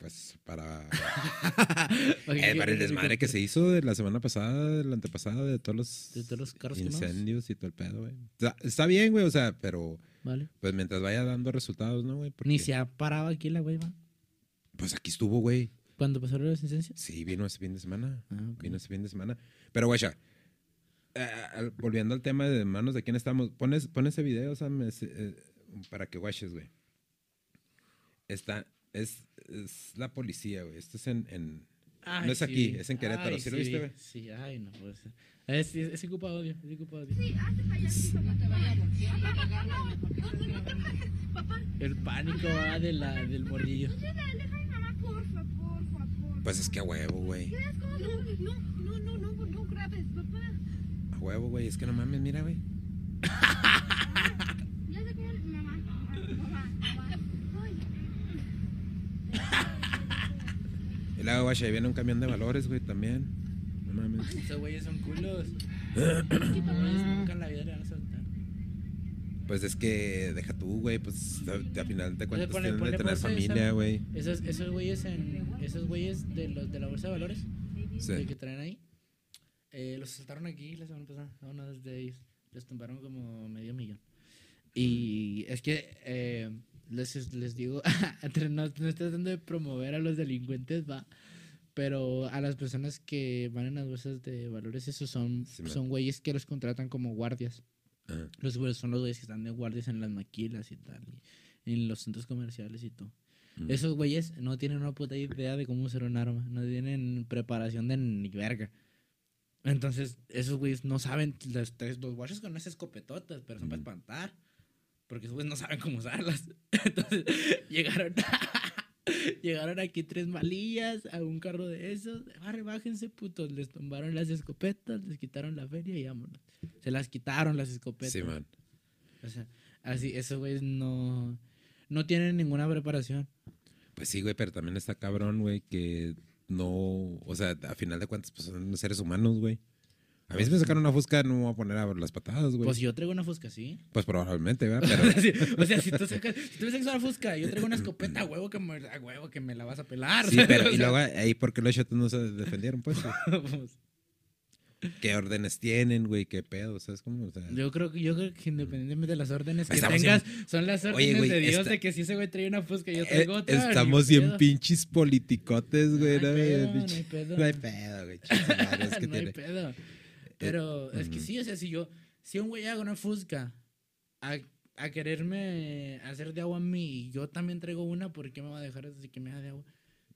[SPEAKER 2] Pues para,
[SPEAKER 1] ¿Para qué
[SPEAKER 2] eh, para el desmadre que se hizo de la semana pasada, de la antepasada, de todos los,
[SPEAKER 1] De todos los carros quemados.
[SPEAKER 2] incendios y todo el pedo, güey. Está, está bien, güey, o sea, pero
[SPEAKER 1] Vale.
[SPEAKER 2] pues mientras vaya dando resultados, ¿no, güey?
[SPEAKER 1] Ni se ha parado aquí la hueva.
[SPEAKER 2] Pues aquí estuvo, güey.
[SPEAKER 1] Cuando pasaron las licencias.
[SPEAKER 2] Sí, vino ese fin de semana.
[SPEAKER 1] Ah.
[SPEAKER 2] Vino ese fin de semana. Pero, guacha, eh, volviendo al tema de manos de quién estamos, pones, pon ese video, Sam, ese, eh, para que guaches, güey. Está, es, es la policía, güey. Esto es en, en-
[SPEAKER 1] Ay,
[SPEAKER 2] no es
[SPEAKER 1] sí
[SPEAKER 2] aquí,
[SPEAKER 1] vi.
[SPEAKER 2] es en Querétaro.
[SPEAKER 1] Ay,
[SPEAKER 2] ¿Sí lo viste, güey?
[SPEAKER 1] Sí, ay, no puede ser. Es, es, es culpa de odio, es culpa de odio. El pánico va de la, del mordillo.
[SPEAKER 2] Pues es que a huevo, güey. A huevo, güey. Es que no mames, mira, güey. Y luego, guacha, ahí viene un camión de valores, güey, también. No mames.
[SPEAKER 1] Esos güeyes son culos. Nunca en la vida le van a soltar.
[SPEAKER 2] Pues es que deja tú, güey, pues a- al final de cuentas
[SPEAKER 1] ponle-
[SPEAKER 2] tienen
[SPEAKER 1] ponle
[SPEAKER 2] de tener
[SPEAKER 1] pausa a esa-
[SPEAKER 2] familia, güey.
[SPEAKER 1] Esos, esos güeyes en. Esos güeyes de los de la bolsa de valores.
[SPEAKER 2] Sí.
[SPEAKER 1] de que traen ahí. eh, los saltaron aquí la semana pasada. A uno de ellos. Les tumbaron como medio millón. Y es que eh, les, les digo, no, no estoy tratando de promover a los delincuentes, va. Pero a las personas que van en las bolsas de valores, esos son,
[SPEAKER 2] Sí,
[SPEAKER 1] son güeyes que los contratan como guardias.
[SPEAKER 2] Ajá.
[SPEAKER 1] Los güeyes son los güeyes que están de guardias en las maquilas y tal. Y en los centros comerciales y todo.
[SPEAKER 2] Mm.
[SPEAKER 1] Esos güeyes no tienen una puta idea de cómo usar un arma. No tienen preparación de ni verga. Entonces, esos güeyes no saben. Los, los guachos con esas escopetotas, pero son para
[SPEAKER 2] Mm.
[SPEAKER 1] espantar. Porque esos güeyes no saben cómo usarlas. Entonces, llegaron. llegaron aquí tres malillas a un carro de esos. Barre, bájense, putos. Les tumbaron las escopetas, les quitaron la feria y vámonos. Se las quitaron las escopetas.
[SPEAKER 2] Sí, man.
[SPEAKER 1] O sea, así, esos güeyes no. No tienen ninguna preparación.
[SPEAKER 2] Pues sí, güey, pero también está cabrón, güey, que no, o sea, a final de cuentas, pues son seres humanos, güey. A mí si me sacan una fusca, no me voy a poner a ver las patadas, güey.
[SPEAKER 1] Pues yo traigo una fusca así.
[SPEAKER 2] Pues probablemente, ¿verdad? Pero,
[SPEAKER 1] Sí, o sea, si tú sacas, si tú me sacas una fusca, yo traigo una escopeta, a huevo que me, a huevo que me la vas a pelar.
[SPEAKER 2] sí, pero,
[SPEAKER 1] O
[SPEAKER 2] y luego ahí, ¿por qué los shots no se defendieron, pues?
[SPEAKER 1] pues,
[SPEAKER 2] ¿Qué órdenes tienen, güey? ¿Qué pedo? ¿Sabes cómo? O sea,
[SPEAKER 1] yo creo que yo creo que independientemente de las órdenes que tengas,
[SPEAKER 2] en-
[SPEAKER 1] son las
[SPEAKER 2] Oye,
[SPEAKER 1] órdenes
[SPEAKER 2] güey,
[SPEAKER 1] de Dios
[SPEAKER 2] esta-
[SPEAKER 1] de que si ese güey trae una fusca, yo
[SPEAKER 2] eh,
[SPEAKER 1] traigo otra.
[SPEAKER 2] estamos bien
[SPEAKER 1] pedo.
[SPEAKER 2] pinches politicotes, güey.
[SPEAKER 1] No
[SPEAKER 2] ¿no?
[SPEAKER 1] hay pedo, no hay pedo.
[SPEAKER 2] Güey.
[SPEAKER 1] no hay pedo. Pero es que
[SPEAKER 2] ujú.
[SPEAKER 1] sí, o sea, si yo, si un güey haga una fusca a, a quererme hacer de agua a mí y yo también traigo una, ¿por qué me va a dejar así que me haga de agua?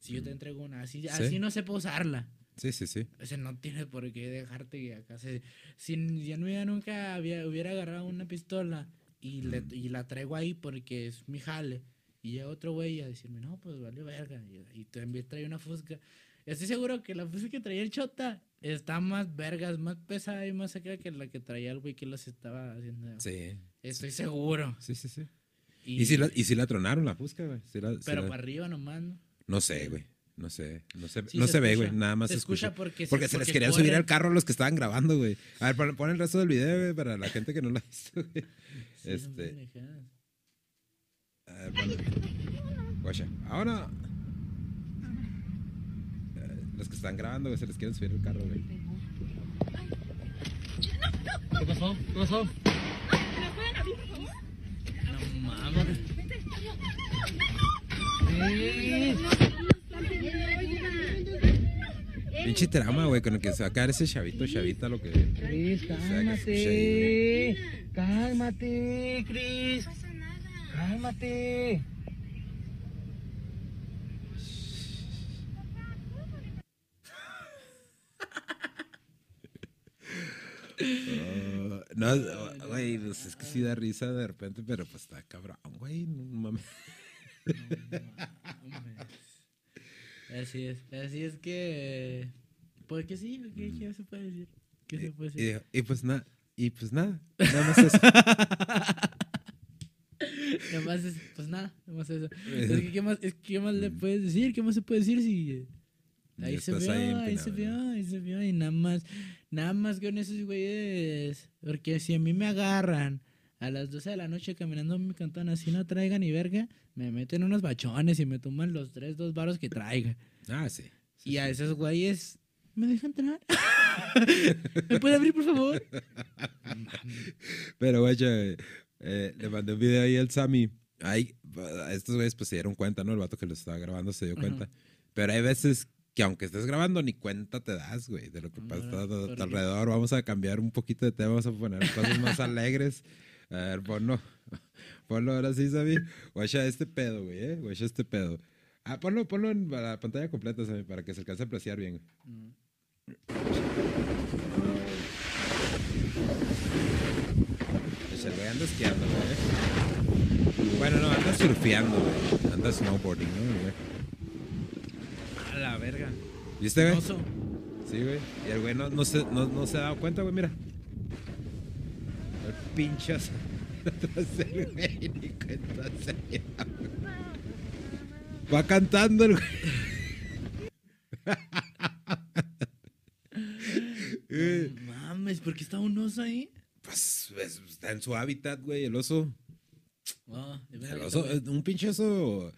[SPEAKER 1] Si yo te entrego una, así,
[SPEAKER 2] Sí.
[SPEAKER 1] así no sepa usarla.
[SPEAKER 2] Sí, sí, sí.
[SPEAKER 1] O sea, no tienes por qué dejarte que acá se... Si yo no nunca había, hubiera agarrado una pistola y, le- y la traigo ahí porque es mi jale, y llega otro güey a decirme, no, pues vale verga, y, y vez trae una fusca. Estoy seguro que la fusca que traía el chota está más vergas, más pesada y más acá que la que traía el güey que los estaba haciendo.
[SPEAKER 2] Sí.
[SPEAKER 1] Estoy seguro.
[SPEAKER 2] Sí, sí, sí.
[SPEAKER 1] Y,
[SPEAKER 2] Y, si la, y si la tronaron la fusca, güey. La-
[SPEAKER 1] pero
[SPEAKER 2] la-
[SPEAKER 1] para arriba nomás, ¿no?
[SPEAKER 2] No sé, güey. No sé. No se,
[SPEAKER 1] Sí,
[SPEAKER 2] no
[SPEAKER 1] se
[SPEAKER 2] se, ve, güey. Nada más
[SPEAKER 1] Se
[SPEAKER 2] se
[SPEAKER 1] escucha
[SPEAKER 2] escucha.
[SPEAKER 1] porque se-
[SPEAKER 2] Porque se les querían subir al carro a los que estaban grabando, güey. A ver, pon, el resto del video, güey, para la gente que no lo ha visto, güey.
[SPEAKER 1] Sí,
[SPEAKER 2] Este. A ver, Guacha. Ahora. Los que están grabando, güey, se les quieren subir al carro, güey.
[SPEAKER 3] ¿Qué pasó? ¿Qué pasó?
[SPEAKER 1] No mames.
[SPEAKER 2] Pinche trama, güey, con el que se va a quedar ese chavito, chavita, lo que.
[SPEAKER 3] Cris, cálmate. Cálmate, Cris. Cálmate.
[SPEAKER 2] Oh, no, güey, pues es que sí da risa de repente, pero pues está cabrón, güey. No mames.
[SPEAKER 1] Así es, así es que. Pues que sí, ¿qué, qué se puede decir? ¿Qué se puede decir?
[SPEAKER 2] y pues nada, y pues nada, nada más eso.
[SPEAKER 1] Nomás es, pues nada, nomás eso. Es que, ¿qué más, es que, ¿qué más le puedes decir? ¿Qué más se puede decir si. Ahí se vio,
[SPEAKER 2] ahí
[SPEAKER 1] ahí, se vio, ahí se vio, y nada más, nada más con esos güeyes. Porque si a mí me agarran a las 12 de la noche caminando en mi cantón así no traigan ni verga, me meten unos bachones y me toman los tres, dos varos que traiga.
[SPEAKER 2] Ah, sí. sí,
[SPEAKER 1] Y a
[SPEAKER 2] sí.
[SPEAKER 1] esos güeyes, ¿me dejan entrar? ¿Me puede abrir, por favor?
[SPEAKER 2] Pero, güey, eh, le mandé un video ahí al Sammy. Ahí, a estos güeyes pues se dieron cuenta, ¿no? El vato que lo estaba grabando se dio cuenta. Pero hay veces que aunque estés grabando, ni cuenta te das, güey, de lo que pasa a tu- alrededor. Vamos a cambiar un poquito de tema, vamos a poner cosas más alegres. A ver, ponlo. Ponlo ahora sí, Sammy. Guacha este pedo, güey, ¿eh? Guacha este pedo. Ah, ponlo, ponlo en la pantalla completa, Sammy, para que se alcance a apreciar bien. Pues el güey anda esquiando, güey. Bueno, no, anda surfeando, güey. Anda snowboarding, ¿no, güey?
[SPEAKER 1] Verga.
[SPEAKER 2] ¿Viste, güey?
[SPEAKER 1] Oso.
[SPEAKER 2] Sí, güey. Y el güey no, no, se, no, no se ha dado cuenta, güey, mira. El güey, ni cuenta güey. Va cantando el güey.
[SPEAKER 1] No mames, ¿por qué está un oso ahí?
[SPEAKER 2] Pues es- está en su hábitat, güey, el oso.
[SPEAKER 1] De
[SPEAKER 2] El oso, un pinche oso.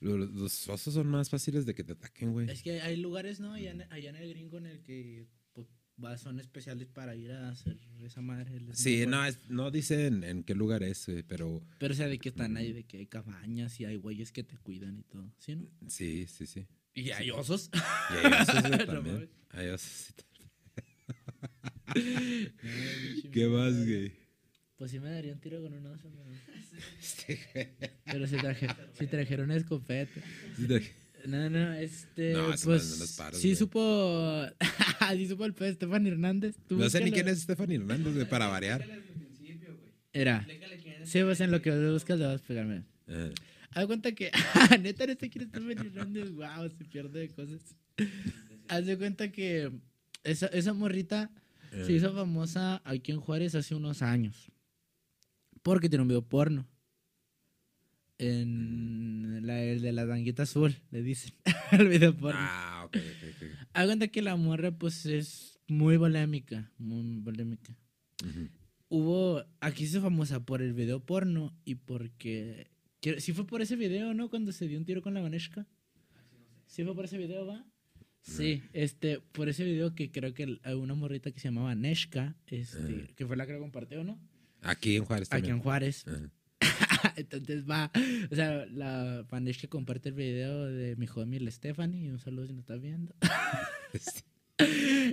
[SPEAKER 2] Lo- Los osos son más fáciles de que te ataquen, güey.
[SPEAKER 1] Es que hay lugares, ¿no? Allá en, allá en el gringo en el que pues, son especiales para ir a hacer esa madre.
[SPEAKER 2] Sí, no, es- no dicen en qué lugar es, güey, pero
[SPEAKER 1] Pero o sea, de que están ahí, de que hay cabañas y hay güeyes que te cuidan y todo. ¿Sí, no?
[SPEAKER 2] sí, sí, sí.
[SPEAKER 1] Y hay osos.
[SPEAKER 2] Y hay osos, güey,
[SPEAKER 1] No
[SPEAKER 2] también.
[SPEAKER 1] mames.
[SPEAKER 2] Hay osos.
[SPEAKER 1] No,
[SPEAKER 2] ¿Qué más, güey?
[SPEAKER 1] Pues sí me daría un tiro con un oso, pero...
[SPEAKER 2] Este.
[SPEAKER 1] Pero si, traje, trajeron una escopeta.
[SPEAKER 2] Te-
[SPEAKER 1] No, no, este.
[SPEAKER 2] No,
[SPEAKER 1] pues.
[SPEAKER 2] no
[SPEAKER 1] sí
[SPEAKER 2] güey.
[SPEAKER 1] supo. sí supo el de Estefan Hernández. Tú
[SPEAKER 2] No sé ni quién es Stephanie Hernández, güey, para variar.
[SPEAKER 1] Era. Sí, pues en lo que buscas le vas a pegarme.
[SPEAKER 2] Ajá.
[SPEAKER 1] Haz de cuenta que. Neta, no sé quién es Estefan Hernández. Wow, se pierde de cosas. Haz de cuenta que. Esa, esa morrita se hizo famosa aquí en Juárez hace unos años. Porque tiene un video porno. En la, el de la danguita azul, le dicen. el video porno.
[SPEAKER 2] Ah, ok, ok, ok.
[SPEAKER 1] Que la morra, pues, es muy polémica. Muy polémica. Hubo. Aquí se hizo famosa por el video porno y porque. Sí fue por ese video, ¿no? Cuando se dio un tiro con la Vaneshka. Sí fue por ese video, ¿va? Sí, este, por ese video que creo que una morrita que se llamaba Neshka, este, que fue la que lo compartió, ¿no?
[SPEAKER 2] Aquí en Juárez
[SPEAKER 1] Aquí
[SPEAKER 2] también.
[SPEAKER 1] en Juárez. Entonces va, o sea, la Vaneshka comparte el video de mi homie el Stephanie, un saludo si nos estás viendo.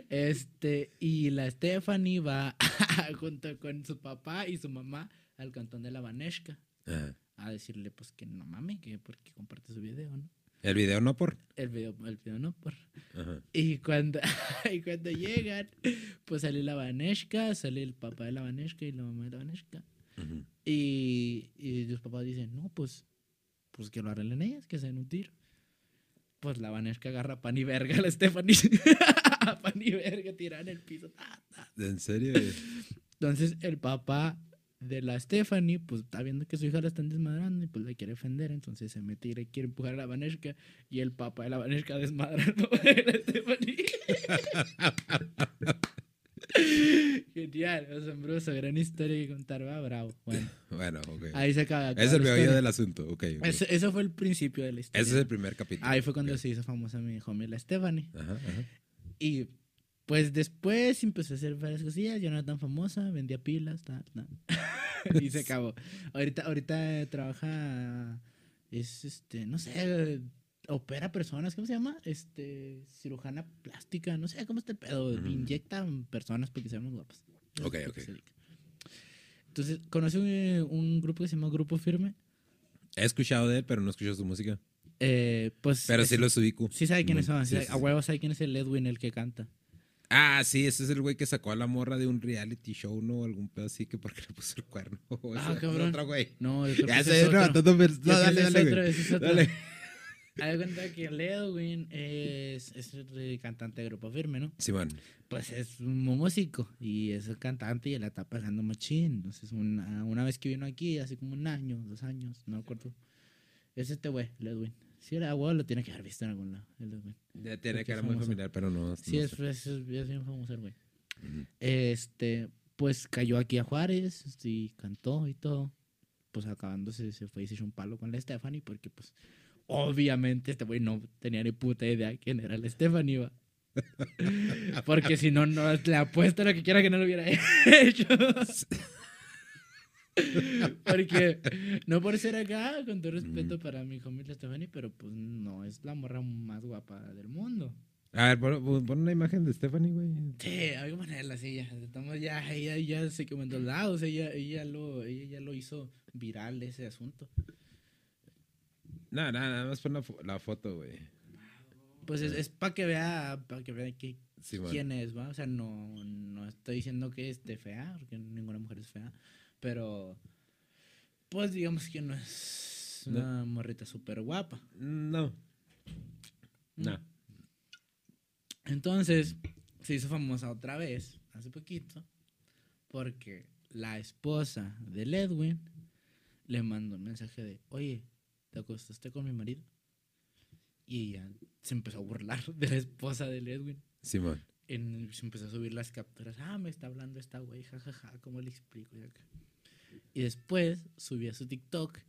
[SPEAKER 1] Este, y la Stephanie va junto con su papá y su mamá al cantón de la Vaneshka
[SPEAKER 2] Ajá.
[SPEAKER 1] a decirle, pues que no mames, que porque comparte su video, ¿no?
[SPEAKER 2] El video no por.
[SPEAKER 1] El video, el video no, por.
[SPEAKER 2] Ajá.
[SPEAKER 1] Y cuando, y cuando llegan, pues sale la Vaneshka, sale el papá de la Vaneshka y la mamá de la Vaneshka.
[SPEAKER 2] Ujú.
[SPEAKER 1] Y, y los papás dicen, no, pues, pues que lo arreglen ellas, que se den un tiro. Pues la Vaneshka agarra pan y verga a la Stephanie. pan y verga tirada en el piso.
[SPEAKER 2] ¿En serio?
[SPEAKER 1] Entonces el papá de la Stephanie, pues está viendo que su hija la están desmadrando y pues la quiere defender. Entonces se mete y le quiere empujar a la Vaneshka. Y el papá de la Vaneshka desmadra al papá de la Stephanie. Genial, asombroso, gran historia que contar, va, bravo. Bueno, ahí se acaba. acaba
[SPEAKER 2] Es el meollo del asunto, ok. ok.
[SPEAKER 1] Eso, eso fue el principio de la historia.
[SPEAKER 2] Ese es el primer capítulo.
[SPEAKER 1] Ahí fue cuando se hizo famosa mi homie, la Stephanie.
[SPEAKER 2] Ajá, ajá.
[SPEAKER 1] Y pues después empezó a hacer varias cosillas, ya no era tan famosa, vendía pilas, tal, tal. y se acabó. Ahorita, ahorita trabaja, es este, no sé, opera personas, ¿cómo se llama? Este, cirujana plástica, no sé cómo está el pedo, inyecta personas porque se ven guapas.
[SPEAKER 2] Ok,
[SPEAKER 1] lo
[SPEAKER 2] ok.
[SPEAKER 1] Entonces, ¿conoce un, un grupo que se llama Grupo Firme?
[SPEAKER 2] He escuchado de él, pero no escucho su música.
[SPEAKER 1] Eh, pues.
[SPEAKER 2] Pero
[SPEAKER 1] es-
[SPEAKER 2] sí los ubico.
[SPEAKER 1] Sí sabe quiénes son.
[SPEAKER 2] sí,
[SPEAKER 1] sí,
[SPEAKER 2] sí,
[SPEAKER 1] a
[SPEAKER 2] sí.
[SPEAKER 1] huevo sabe quién es el Edwin, el que canta.
[SPEAKER 2] Ah, sí, ese es el güey que sacó a la morra de un reality show, ¿no? Algún pedo así que porque le puso el cuerno. O
[SPEAKER 1] Ah,
[SPEAKER 2] ese-
[SPEAKER 1] cabrón.
[SPEAKER 2] Otro güey.
[SPEAKER 1] No, yo creo que
[SPEAKER 2] Ya
[SPEAKER 1] ese
[SPEAKER 2] sé,
[SPEAKER 1] es otro.
[SPEAKER 2] no, no, no,
[SPEAKER 1] que
[SPEAKER 2] dale, dale,
[SPEAKER 1] otro,
[SPEAKER 2] güey.
[SPEAKER 1] es otro.
[SPEAKER 2] Dale.
[SPEAKER 1] De cuenta que el Edwin es, es el cantante de Grupo Firme, ¿no?
[SPEAKER 2] Simón.
[SPEAKER 1] Pues es un músico y es el cantante y él la está pagando machín. Entonces, una, una vez que vino aquí, hace como un año, dos años, no me acuerdo. Es este güey, el Edwin. Si era güey, lo tiene que haber visto en algún lado.
[SPEAKER 2] Ya tiene que era muy familiar, pero no.
[SPEAKER 1] Sí,
[SPEAKER 2] no
[SPEAKER 1] es, es, es, bien famoso el güey. Este, pues cayó aquí a Juárez y cantó y todo. Pues acabándose se fue y se hizo un palo con la Stephanie porque pues obviamente este güey no tenía ni puta idea quién era la Stephanie, va. Porque si no, no le apuesto lo que quiera que no lo hubiera hecho. Porque no por ser acá, con todo respeto para mi homie la Stephanie, pero pues no es la morra más guapa del mundo.
[SPEAKER 2] A ver, pon, pon- una imagen de Stephanie, güey.
[SPEAKER 1] Sí, hay que ponerla así, ya. Estamos ya, ella ya se quemó en dos lados, ella, ella, lo, ella ya lo hizo viral ese asunto.
[SPEAKER 2] No, no, nada más pon la, fo- la foto, güey.
[SPEAKER 1] Pues es, es para que vea, para que vea que,
[SPEAKER 2] Simón.
[SPEAKER 1] quién es, ¿va? O sea, no, no estoy diciendo que esté fea, porque ninguna mujer es fea, pero pues digamos que no es
[SPEAKER 2] No.
[SPEAKER 1] una morrita súper guapa.
[SPEAKER 2] No. No.
[SPEAKER 1] Entonces, se hizo famosa otra vez, hace poquito, porque la esposa de Edwin le mandó un mensaje de, oye, ¿te acostaste con mi marido? Y ella se empezó a burlar de la esposa de Edwin.
[SPEAKER 2] Simón.
[SPEAKER 1] en- se empezó a subir las capturas. Ah, me está hablando esta güey, jajaja, ¿cómo le explico? Y, acá. Y después subí a su TikTok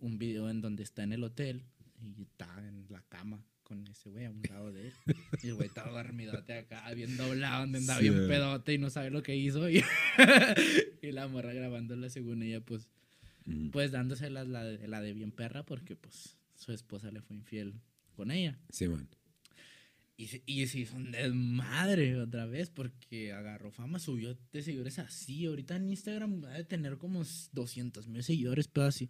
[SPEAKER 1] un video en donde está en el hotel y está en la cama con ese güey a un lado de él. Y el güey estaba dormidote acá, bien doblado, donde andaba
[SPEAKER 2] Sí.
[SPEAKER 1] bien pedote y no sabe lo que hizo. Y, y la morra grabándola según ella, pues,
[SPEAKER 2] Mm.
[SPEAKER 1] pues dándose la, la, de- la de bien perra porque pues su esposa le fue infiel con ella.
[SPEAKER 2] Sí, man.
[SPEAKER 1] Y, se- y se hizo un desmadre otra vez porque agarró fama, subió de seguidores así. Ahorita en Instagram va a tener como 200 mil seguidores, pero así.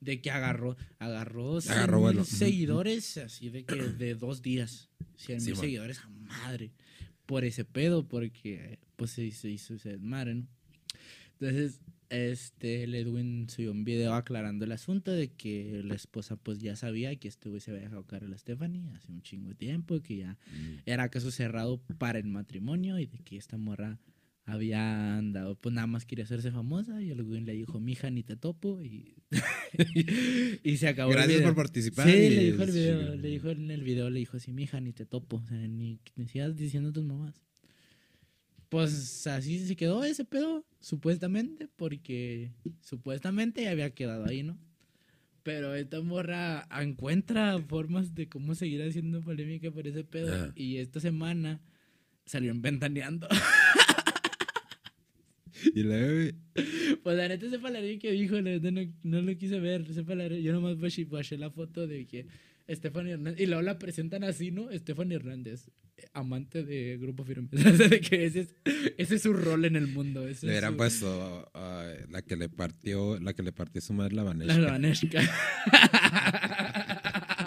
[SPEAKER 1] De que agarró, agarró, 100
[SPEAKER 2] Agarró. Ujú.
[SPEAKER 1] seguidores así de que de dos días. 100
[SPEAKER 2] Sí,
[SPEAKER 1] mil seguidores a madre. Por ese pedo, porque pues se, se hizo ese desmadre, ¿no? Entonces, este, el Edwin subió un video aclarando el asunto de que la esposa pues ya sabía que este güey se había dejado caer a la Stephanie hace un chingo de tiempo, que ya era caso cerrado para el matrimonio y de que esta morra había andado, pues nada más quería hacerse famosa y el güey le dijo, mija, ni te topo y, y se acabó el
[SPEAKER 2] Gracias
[SPEAKER 1] video.
[SPEAKER 2] por participar.
[SPEAKER 1] Sí, le dijo el video, le dijo en el video, le dijo así, mija, ni te topo, o sea, ni me sigas diciendo tus mamás. Pues así se quedó ese pedo, supuestamente, porque supuestamente había quedado ahí, ¿no? Pero esta morra encuentra formas de cómo seguir haciendo polémica por ese pedo.
[SPEAKER 2] Ajá.
[SPEAKER 1] Y esta semana salieron ventaneando.
[SPEAKER 2] Y luego,
[SPEAKER 1] pues la neta, ese palarín que dijo, la neta no, no lo quise ver. Ese palarín, yo nomás bashé, la foto de que Estefan Hernández. Y luego la presentan así, ¿no? Estefan Hernández, amante de Grupo Firme. De que ese es, ese es su rol en el mundo. ese
[SPEAKER 2] le hubieran
[SPEAKER 1] su-
[SPEAKER 2] puesto ah, la que le partió, la que le partió su madre la
[SPEAKER 1] La
[SPEAKER 2] Vanessa.
[SPEAKER 1] Vaneshka.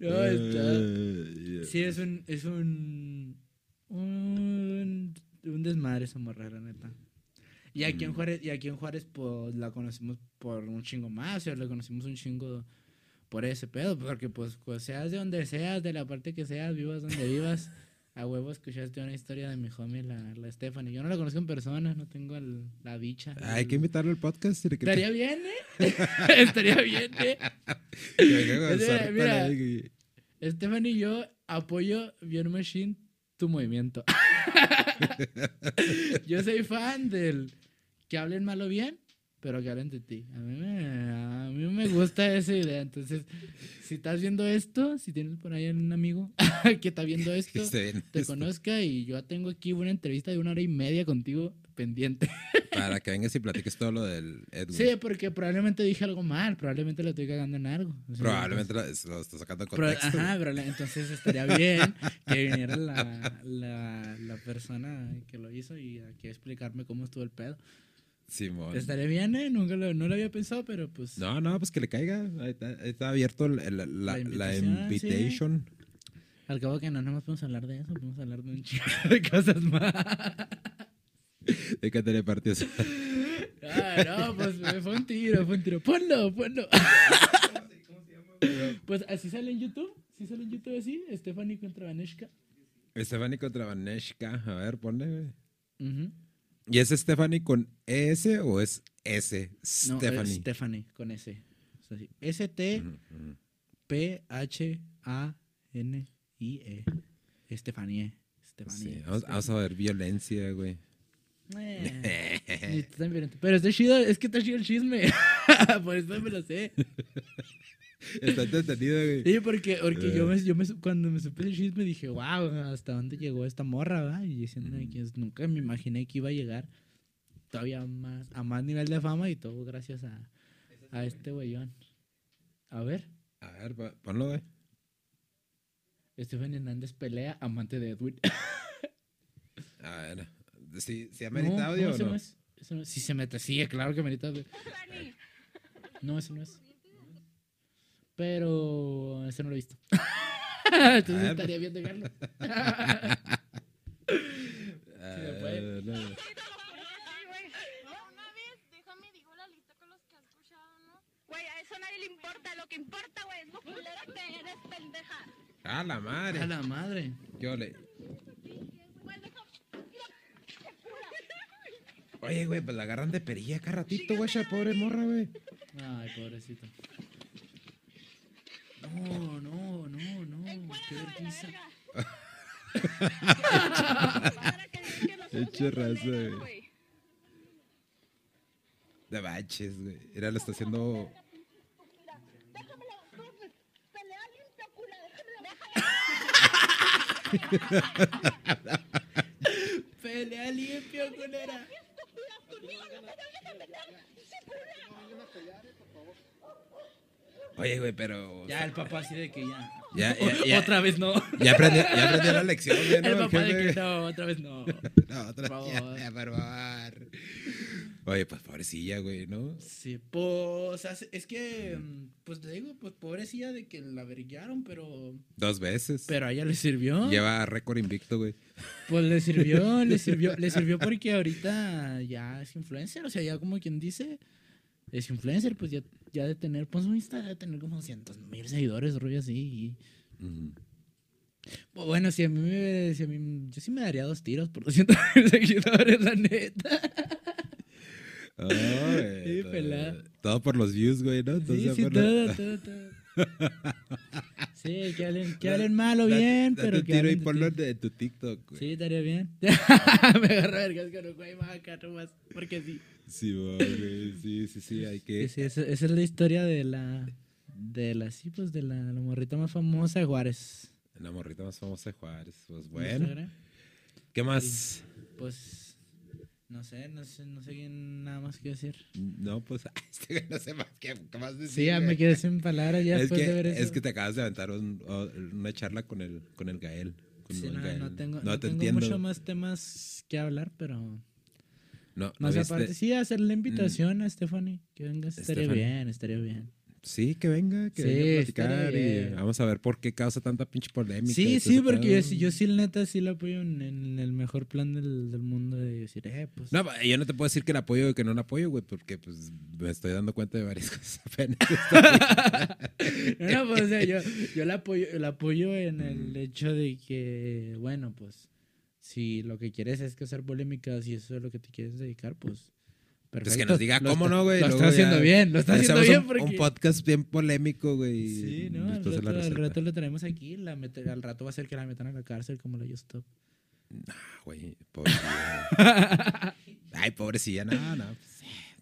[SPEAKER 1] no, está. Sí, es un. Es un. Un, un desmadre esa morra, la neta. Y aquí, en
[SPEAKER 2] Mm.
[SPEAKER 1] Juárez, y aquí en Juárez, pues la conocimos por un chingo más. O sea, la conocimos un chingo por ese pedo. Porque, pues, pues, seas de donde seas, de la parte que seas, vivas donde vivas. A huevo escuchaste una historia de mi homie, la, la Stephanie. Yo no la conozco en persona, no tengo el- la dicha.
[SPEAKER 2] Ah, Hay que invitarlo al podcast. que-
[SPEAKER 1] Estaría bien, ¿eh? Estaría bien, ¿eh?
[SPEAKER 2] con
[SPEAKER 1] Mira,
[SPEAKER 2] ahí,
[SPEAKER 1] Stephanie y yo apoyo Bien Machine tu movimiento. yo soy fan del que hablen mal o bien, pero que hablen de ti. A mí me, me gusta esa idea. Entonces, si estás viendo esto, si tienes por ahí un amigo que está viendo esto, te
[SPEAKER 2] esto.
[SPEAKER 1] conozca y yo tengo aquí una entrevista de una hora y media contigo pendiente.
[SPEAKER 2] Para que vengas y platiques todo lo del Edwin.
[SPEAKER 1] Sí, porque probablemente dije algo mal, probablemente lo estoy cagando en algo. O sea,
[SPEAKER 2] Probablemente lo, lo está sacando
[SPEAKER 1] Pro-
[SPEAKER 2] contexto.
[SPEAKER 1] ajá, pero la- entonces estaría bien que viniera la, la, la persona que lo hizo y aquí a explicarme cómo estuvo el pedo.
[SPEAKER 2] Simón.
[SPEAKER 1] Estaría bien, ¿eh? Nunca lo, no lo había pensado, pero pues...
[SPEAKER 2] No, no, pues que le caiga. Ahí está, ahí está abierto la, la,
[SPEAKER 1] La
[SPEAKER 2] invitación.
[SPEAKER 1] invitación, Al cabo que no, no más podemos hablar de eso, podemos hablar de un chingo de cosas más.
[SPEAKER 2] De su-
[SPEAKER 1] Ah, no, pues fue un tiro, fue un tiro. Ponlo, ponlo. Pues así sale en YouTube, sí sale en YouTube así, Stephanie contra Vaneshka.
[SPEAKER 2] Stephanie contra Vaneshka. A ver, ponle, güey.
[SPEAKER 1] Ujú.
[SPEAKER 2] ¿Y es Stephanie con ES o es S?
[SPEAKER 1] No,
[SPEAKER 2] Stephanie.
[SPEAKER 1] es Stephanie con S. O sea, sí. S-T...
[SPEAKER 2] Ujú, ujú.
[SPEAKER 1] P-H-A-N-I-E. Estefanie. Estefanie.
[SPEAKER 2] Sí, vamos, vamos a ver violencia, güey.
[SPEAKER 1] Eh. Pero está chido, es que está chido el chisme. Por eso me lo sé.
[SPEAKER 2] Está entretenido, güey.
[SPEAKER 1] Sí, porque, porque
[SPEAKER 2] Eh.
[SPEAKER 1] yo, me, yo me, cuando me supe el chisme dije, wow, hasta dónde llegó esta morra, ¿verdad? Y diciendo que es- nunca me imaginé que iba a llegar todavía más, a más nivel de fama y todo gracias a, a este güeyón. A ver,
[SPEAKER 2] A ver, ponlo, güey.
[SPEAKER 1] Estefan Hernández pelea, amante de Edwin.
[SPEAKER 2] A ver. ¿Sí, sí amerita
[SPEAKER 1] no,
[SPEAKER 2] audio
[SPEAKER 1] no,
[SPEAKER 2] o no?
[SPEAKER 1] no es. Ese no es. Sí, se mete. Sí, claro que amerita audio. No, ese no es. Pero ese no lo he visto. Entonces
[SPEAKER 2] A ver.
[SPEAKER 1] estaría bien de verlo.
[SPEAKER 2] A
[SPEAKER 1] me puede.
[SPEAKER 2] ver, no.
[SPEAKER 10] Una vez, déjame digo la lista con los que has escuchado, ¿no? Güey, a eso nadie le importa. Lo que importa, güey, es lo culera que eres, pendeja.
[SPEAKER 2] A la madre.
[SPEAKER 1] A la madre.
[SPEAKER 10] Güey, deja-
[SPEAKER 2] Oye, güey, pues la agarran de perilla cada ratito, güey, esa pobre morra, güey.
[SPEAKER 1] Ay, pobrecito. No, no, no, no. Qué vergüenza.
[SPEAKER 2] Hecho raza, güey. De baches, güey. Era, lo está haciendo.
[SPEAKER 1] Pelea limpio, culera.
[SPEAKER 2] Oye, güey, pero.
[SPEAKER 1] Ya, el papá así de que ya.
[SPEAKER 2] Ya, ya, ya.
[SPEAKER 1] Otra vez no.
[SPEAKER 2] Ya aprendí la lección, ¿no?
[SPEAKER 1] El papá de que no, otra vez no.
[SPEAKER 2] No, otra
[SPEAKER 1] Por
[SPEAKER 2] ya,
[SPEAKER 1] favor.
[SPEAKER 2] ya, por favor. Oye, pues pobrecilla, güey, ¿no?
[SPEAKER 1] Sí, pues es que, mm, pues te digo, pues pobrecilla de que la verguiaron, pero,
[SPEAKER 2] Dos veces.
[SPEAKER 1] pero a ella le sirvió.
[SPEAKER 2] Lleva récord invicto, güey.
[SPEAKER 1] Pues le sirvió, le sirvió, le sirvió porque ahorita ya es influencer, o sea, ya como quien dice, es influencer, pues ya, ya de tener, pues un Insta de tener como cientos mil seguidores, rollo así. y- bueno, si a mí me, si a mí, yo sí me daría dos tiros por 200 mil seguidores, la neta.
[SPEAKER 2] Oh, güey,
[SPEAKER 1] Sí,
[SPEAKER 2] todo-. Todo por los views, güey, ¿no?
[SPEAKER 1] Sí, sí,
[SPEAKER 2] por
[SPEAKER 1] todo,
[SPEAKER 2] la-
[SPEAKER 1] todo, todo. Sí, que hablen, que hablen mal o bien, pero que
[SPEAKER 2] tiro y
[SPEAKER 1] de
[SPEAKER 2] ponlo en tu TikTok, güey.
[SPEAKER 1] Sí, estaría bien. me agarro vergas con un güey más acá nomás, porque sí.
[SPEAKER 2] Sí, güey, sí, sí, sí, hay que...
[SPEAKER 1] Sí, sí, esa, esa es la historia de la, de la, sí, pues de la, la morrita más famosa de Juárez.
[SPEAKER 2] La morrita más famosa de Juárez. Pues bueno. ¿Qué más?
[SPEAKER 1] Pues, no sé, no sé, no sé quién nada más que decir.
[SPEAKER 2] No, pues, este no sé más qué, más decir.
[SPEAKER 1] Sí, ya me quedé sin palabras ya
[SPEAKER 2] es
[SPEAKER 1] después
[SPEAKER 2] que,
[SPEAKER 1] de ver eso.
[SPEAKER 2] Es que te acabas de aventar un- una charla con el, con el Gael. Con
[SPEAKER 1] Sí,
[SPEAKER 2] el
[SPEAKER 1] no,
[SPEAKER 2] Gael.
[SPEAKER 1] no tengo,
[SPEAKER 2] No
[SPEAKER 1] no
[SPEAKER 2] te
[SPEAKER 1] tengo
[SPEAKER 2] entiendo.
[SPEAKER 1] mucho más temas que hablar, pero...
[SPEAKER 2] No, ¿no
[SPEAKER 1] Más aparte, sí, hacerle la invitación a Stephanie. Que venga, estaría
[SPEAKER 2] Stephanie.
[SPEAKER 1] bien, estaría bien.
[SPEAKER 2] Sí, que venga, que
[SPEAKER 1] Sí,
[SPEAKER 2] venga a platicar y vamos a ver por qué causa tanta pinche polémica.
[SPEAKER 1] Sí, sí, porque yo, sí- yo sí, la neta, sí la apoyo en, en el mejor plan del, del mundo de decir, eh, pues...
[SPEAKER 2] No, yo no te puedo decir que la apoyo o que no la apoyo, güey, porque pues me estoy dando cuenta de varias cosas apenas.
[SPEAKER 1] No, no, pues, o sea, yo, yo la apoyo, la apoyo en el hecho de que, bueno, pues, si lo que quieres es que hacer polémicas y eso es lo que te quieres dedicar, pues, perfecto.
[SPEAKER 2] Pues que nos diga
[SPEAKER 1] Lo
[SPEAKER 2] cómo
[SPEAKER 1] está-
[SPEAKER 2] no, güey.
[SPEAKER 1] Lo está haciendo
[SPEAKER 2] ya
[SPEAKER 1] bien, lo está haciendo bien
[SPEAKER 2] un,
[SPEAKER 1] porque...
[SPEAKER 2] un podcast bien polémico, güey.
[SPEAKER 1] Sí,
[SPEAKER 2] y
[SPEAKER 1] ¿no? Al rato, al
[SPEAKER 2] resuelve.
[SPEAKER 1] rato lo traemos aquí, la mete- al rato va a ser que la metan a la cárcel como la Just Stop.
[SPEAKER 2] Ah, güey, pobrecilla. Ay, pobrecilla, no, no.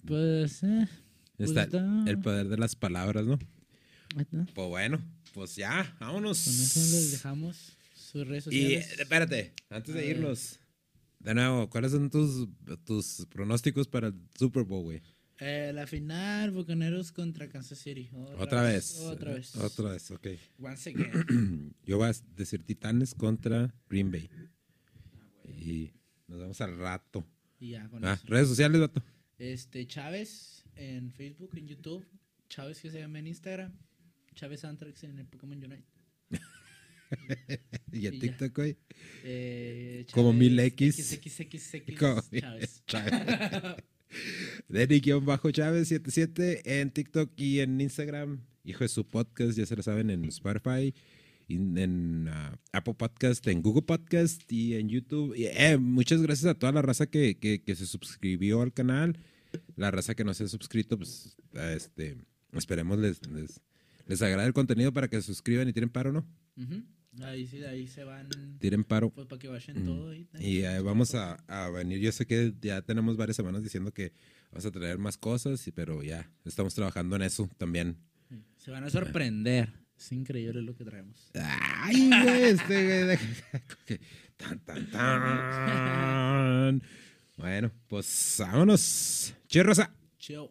[SPEAKER 1] Pues, eh, pues
[SPEAKER 2] Está
[SPEAKER 1] está-
[SPEAKER 2] el poder de las palabras, ¿no?
[SPEAKER 1] está.
[SPEAKER 2] Pues bueno, pues ya, vámonos.
[SPEAKER 1] Con eso les dejamos sus redes
[SPEAKER 2] Y
[SPEAKER 1] sociales.
[SPEAKER 2] espérate, antes
[SPEAKER 1] A
[SPEAKER 2] de
[SPEAKER 1] ver.
[SPEAKER 2] irnos, de nuevo, ¿cuáles son tus, tus pronósticos para el Super Bowl, güey?
[SPEAKER 1] Eh, la final, Bucaneros contra Kansas City.
[SPEAKER 2] Otra vez.
[SPEAKER 1] Otra vez.
[SPEAKER 2] Otra vez, ok.
[SPEAKER 1] Once again.
[SPEAKER 2] Yo voy a decir Titanes contra Green Bay. Y nos vemos al rato.
[SPEAKER 1] Y ya, con
[SPEAKER 2] Ah,
[SPEAKER 1] eso.
[SPEAKER 2] redes sociales, vato.
[SPEAKER 1] Este, Chávez en Facebook, en YouTube. Chávez que se llama en Instagram. Chávez Antrax en el Pokémon Unite.
[SPEAKER 2] y
[SPEAKER 1] ya.
[SPEAKER 2] TikTok, güey.
[SPEAKER 1] Eh,
[SPEAKER 2] Como mil X.
[SPEAKER 1] Chávez.
[SPEAKER 2] Chávez. Denny-Chávez 77 en TikTok y en Instagram. Hijo de su podcast, ya se lo saben, en Spotify, en, en, ah, Apple Podcast, en Google Podcast y en YouTube. Y, eh, muchas gracias a toda la raza que, que- que se suscribió al canal. La raza que no se ha suscrito, pues este, esperemos les, les, les agrade el contenido para que se suscriban y tiren paro, ¿no?
[SPEAKER 1] Ujú. Ahí sí, ahí se van.
[SPEAKER 2] Tiren paro.
[SPEAKER 1] Pues para que vayan
[SPEAKER 2] Mm.
[SPEAKER 1] todo.
[SPEAKER 2] Y eh, vamos a, a venir. Yo sé que ya tenemos varias semanas diciendo que vamos a traer más cosas, y- pero ya estamos trabajando en eso también.
[SPEAKER 1] Se van a sorprender. Es increíble lo que traemos.
[SPEAKER 2] Ay, güey, este güey. de- Tan, tan, tan. Bueno, pues vámonos. Cheers, Rosa.
[SPEAKER 1] Chao.